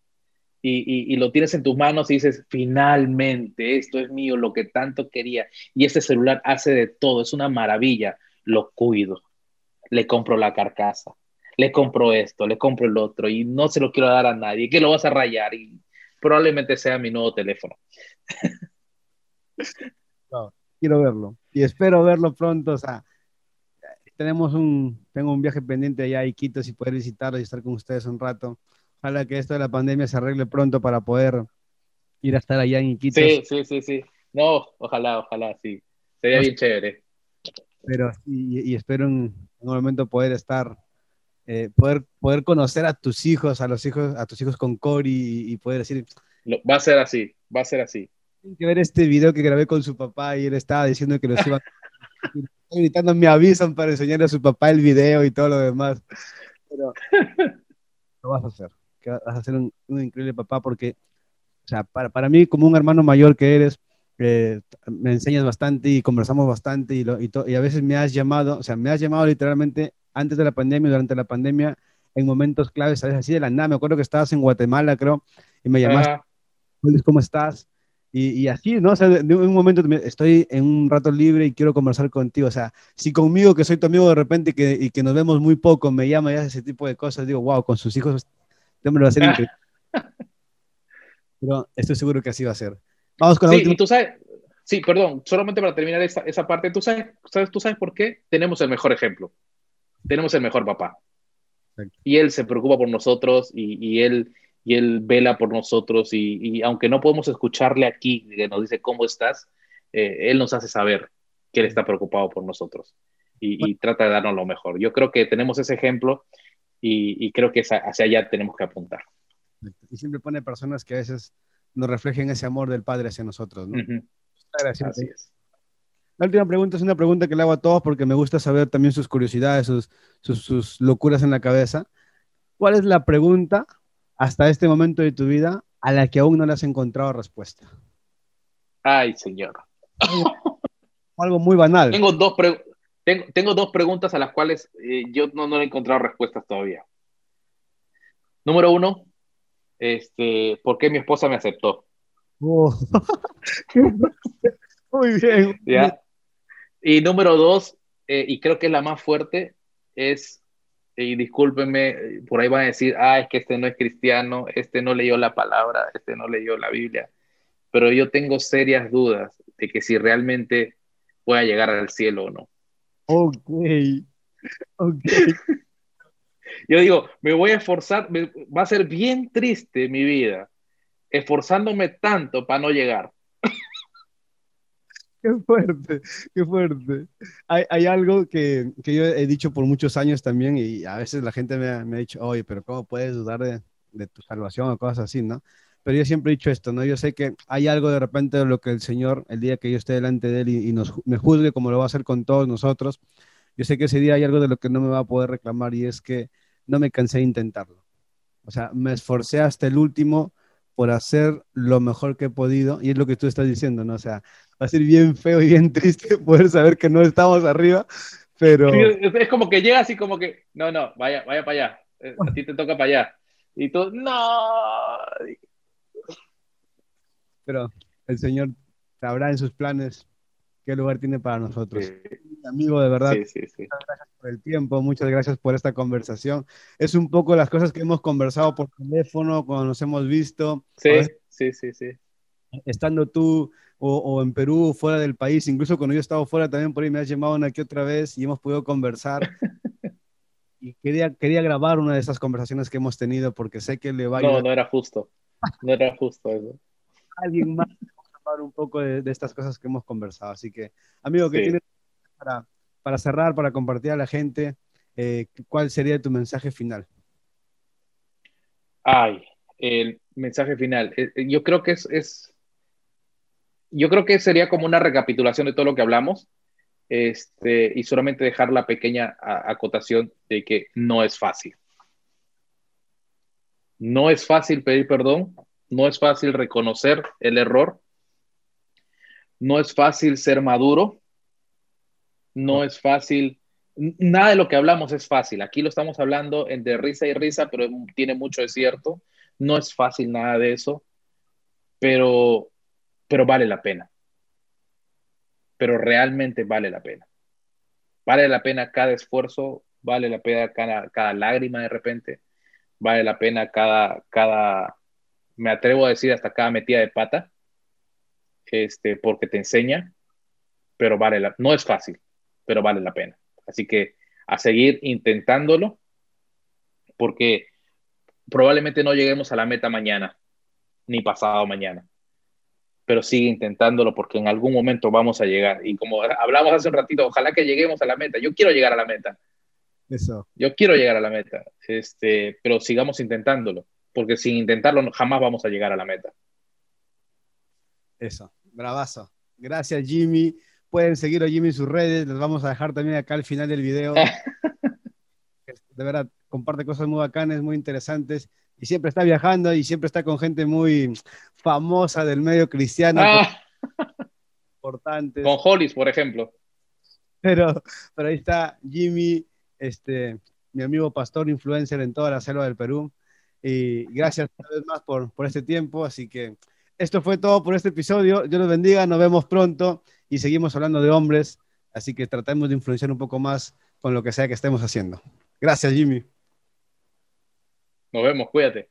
y, y, lo tienes en tus manos y dices, finalmente, esto es mío, lo que tanto quería. Y este celular hace de todo, es una maravilla, lo cuido, le compro la carcasa, le compro esto, le compro el otro, y no se lo quiero dar a nadie, que lo vas a rayar, y probablemente sea mi nuevo teléfono. quiero verlo y espero verlo pronto. O sea, tenemos un, tengo un viaje pendiente allá a Iquitos y poder visitarlo y estar con ustedes un rato. Ojalá que esto de la pandemia se arregle pronto para poder ir a estar allá en Iquitos. Sí, sí, sí, sí. No, ojalá, ojalá, sí. Sería bien chévere. Pero, y, y espero en un momento poder estar eh, poder, poder conocer a tus hijos, a los hijos, a tus hijos con Cory y, poder decir. va a ser así, va a ser así. Tienen que ver este video que grabé con su papá y él estaba diciendo que los iban gritando, me avisan para enseñarle a su papá el video y todo lo demás. Pero lo vas a hacer, que vas a ser un, increíble papá porque, o sea, para, para, mí como un hermano mayor que eres, eh, me enseñas bastante y conversamos bastante y, lo, y, y, a veces me has llamado, o sea, me has llamado literalmente antes de la pandemia, durante la pandemia, en momentos claves, ¿sabes? Así de la nada. Me acuerdo que estabas en Guatemala, creo, y me llamaste, ¿cómo estás? Y, y, así, ¿no? O sea, de, un momento estoy en un rato libre y quiero conversar contigo. O sea, si conmigo, que soy tu amigo de repente y que, y que nos vemos muy poco, me llama y hace ese tipo de cosas, digo, wow, con sus hijos, este me lo va a hacer increíble. Pero estoy seguro que así va a ser. Vamos con la sí, última. tú sabes, sí, perdón, solamente para terminar esa, esa parte, ¿tú sabes, sabes, ¿tú sabes por qué? Tenemos el mejor ejemplo tenemos el mejor papá. Y él se preocupa por nosotros y, él, y él vela por nosotros y, aunque no podemos escucharle aquí, que nos dice cómo estás, eh, él nos hace saber que él está preocupado por nosotros y, trata de darnos lo mejor. Yo creo que tenemos ese ejemplo y, creo que hacia allá tenemos que apuntar. Y siempre pone personas que a veces nos reflejen ese amor del Padre hacia nosotros, ¿no? Gracias. Así es. La última pregunta es una pregunta que le hago a todos porque me gusta saber también sus curiosidades, sus, sus, locuras en la cabeza. ¿Cuál es la pregunta hasta este momento de tu vida a la que aún no le has encontrado respuesta? Ay, señor. Algo, muy banal. Tengo dos, tengo, tengo, dos preguntas a las cuales eh, yo no, no he encontrado respuestas todavía. Número uno, este, ¿por qué mi esposa me aceptó? Oh. Muy bien. ¿Ya? Y número dos, eh, y creo que es la más fuerte, es, y discúlpenme, por ahí van a decir, ah, es que este no es cristiano, este no leyó la palabra, este no leyó la Biblia, pero yo tengo serias dudas de que si realmente pueda llegar al cielo o no. Ok, ok. Yo digo, me voy a esforzar, va a ser bien triste mi vida, esforzándome tanto para no llegar. Qué fuerte, qué fuerte. Hay, hay algo que, que, yo he dicho por muchos años también y a veces la gente me, me ha dicho, oye, pero ¿cómo puedes dudar de, de, tu salvación o cosas así, no? Pero yo siempre he dicho esto, ¿no? Yo sé que hay algo de repente de lo que el Señor, el día que yo esté delante de Él y, y nos, me juzgue como lo va a hacer con todos nosotros, yo sé que ese día hay algo de lo que no me va a poder reclamar y es que no me cansé de intentarlo. O sea, me esforcé hasta el último por hacer lo mejor que he podido y es lo que tú estás diciendo, ¿no? O sea, va a ser bien feo y bien triste poder saber que no estamos arriba, pero... Es como que llega así como que, no, no, vaya, vaya para allá, eh, a ti te toca para allá. Y tú, no. Pero el Señor sabrá en sus planes qué lugar tiene para nosotros. Sí. Amigo, de verdad, sí, sí, muchas gracias por el tiempo, muchas gracias por esta conversación. Es un poco las cosas que hemos conversado por teléfono, cuando nos hemos visto. Sí, sí, sí, sí. Estando tú o, o, en Perú, fuera del país, incluso cuando yo he estado fuera también por ahí me has llamado una que otra vez y hemos podido conversar. y quería, quería grabar una de esas conversaciones que hemos tenido porque sé que le va a... No, no era justo. No era justo eso. Alguien más un poco de, de, estas cosas que hemos conversado. Así que, amigo, ¿qué sí. tienes para, cerrar, para compartir a la gente? Eh, ¿Cuál sería tu mensaje final? Ay, el mensaje final. Eh, yo creo que es, es, yo creo que sería como una recapitulación de todo lo que hablamos. Este, y solamente dejar la pequeña acotación de que no es fácil. No es fácil pedir perdón, no es fácil reconocer el error, no es fácil ser maduro, no es fácil, nada de lo que hablamos es fácil. Aquí lo estamos hablando entre risa y risa, pero tiene mucho de cierto. No es fácil nada de eso, pero, pero vale la pena. Pero realmente vale la pena. Vale la pena cada esfuerzo, vale la pena cada, cada lágrima de repente, vale la pena cada, cada, me atrevo a decir hasta cada metida de pata este, porque te enseña, pero vale la, no es fácil, pero vale la pena. Así que a seguir intentándolo, porque probablemente no lleguemos a la meta mañana, ni pasado mañana, pero sigue intentándolo porque en algún momento vamos a llegar. Y como hablamos hace un ratito, ojalá que lleguemos a la meta. Yo quiero llegar a la meta. Eso. Yo quiero llegar a la meta, este, pero sigamos intentándolo, porque sin intentarlo jamás vamos a llegar a la meta. Eso. Bravazo. Gracias, Jimmy. Pueden seguir a Jimmy en sus redes. Les vamos a dejar también acá al final del video. De verdad, comparte cosas muy bacanas, muy interesantes. Y siempre está viajando y siempre está con gente muy famosa del medio cristiano. Ah. Importantes. Con Hollis, por ejemplo. Pero, pero ahí está Jimmy, este, mi amigo pastor, influencer en toda la selva del Perú. Y gracias una vez más por, por este tiempo. Así que esto fue todo por este episodio. Dios los bendiga, nos vemos pronto y seguimos hablando de hombres, así que tratemos de influenciar un poco más con lo que sea que estemos haciendo. Gracias, Jimmy. Nos vemos, cuídate.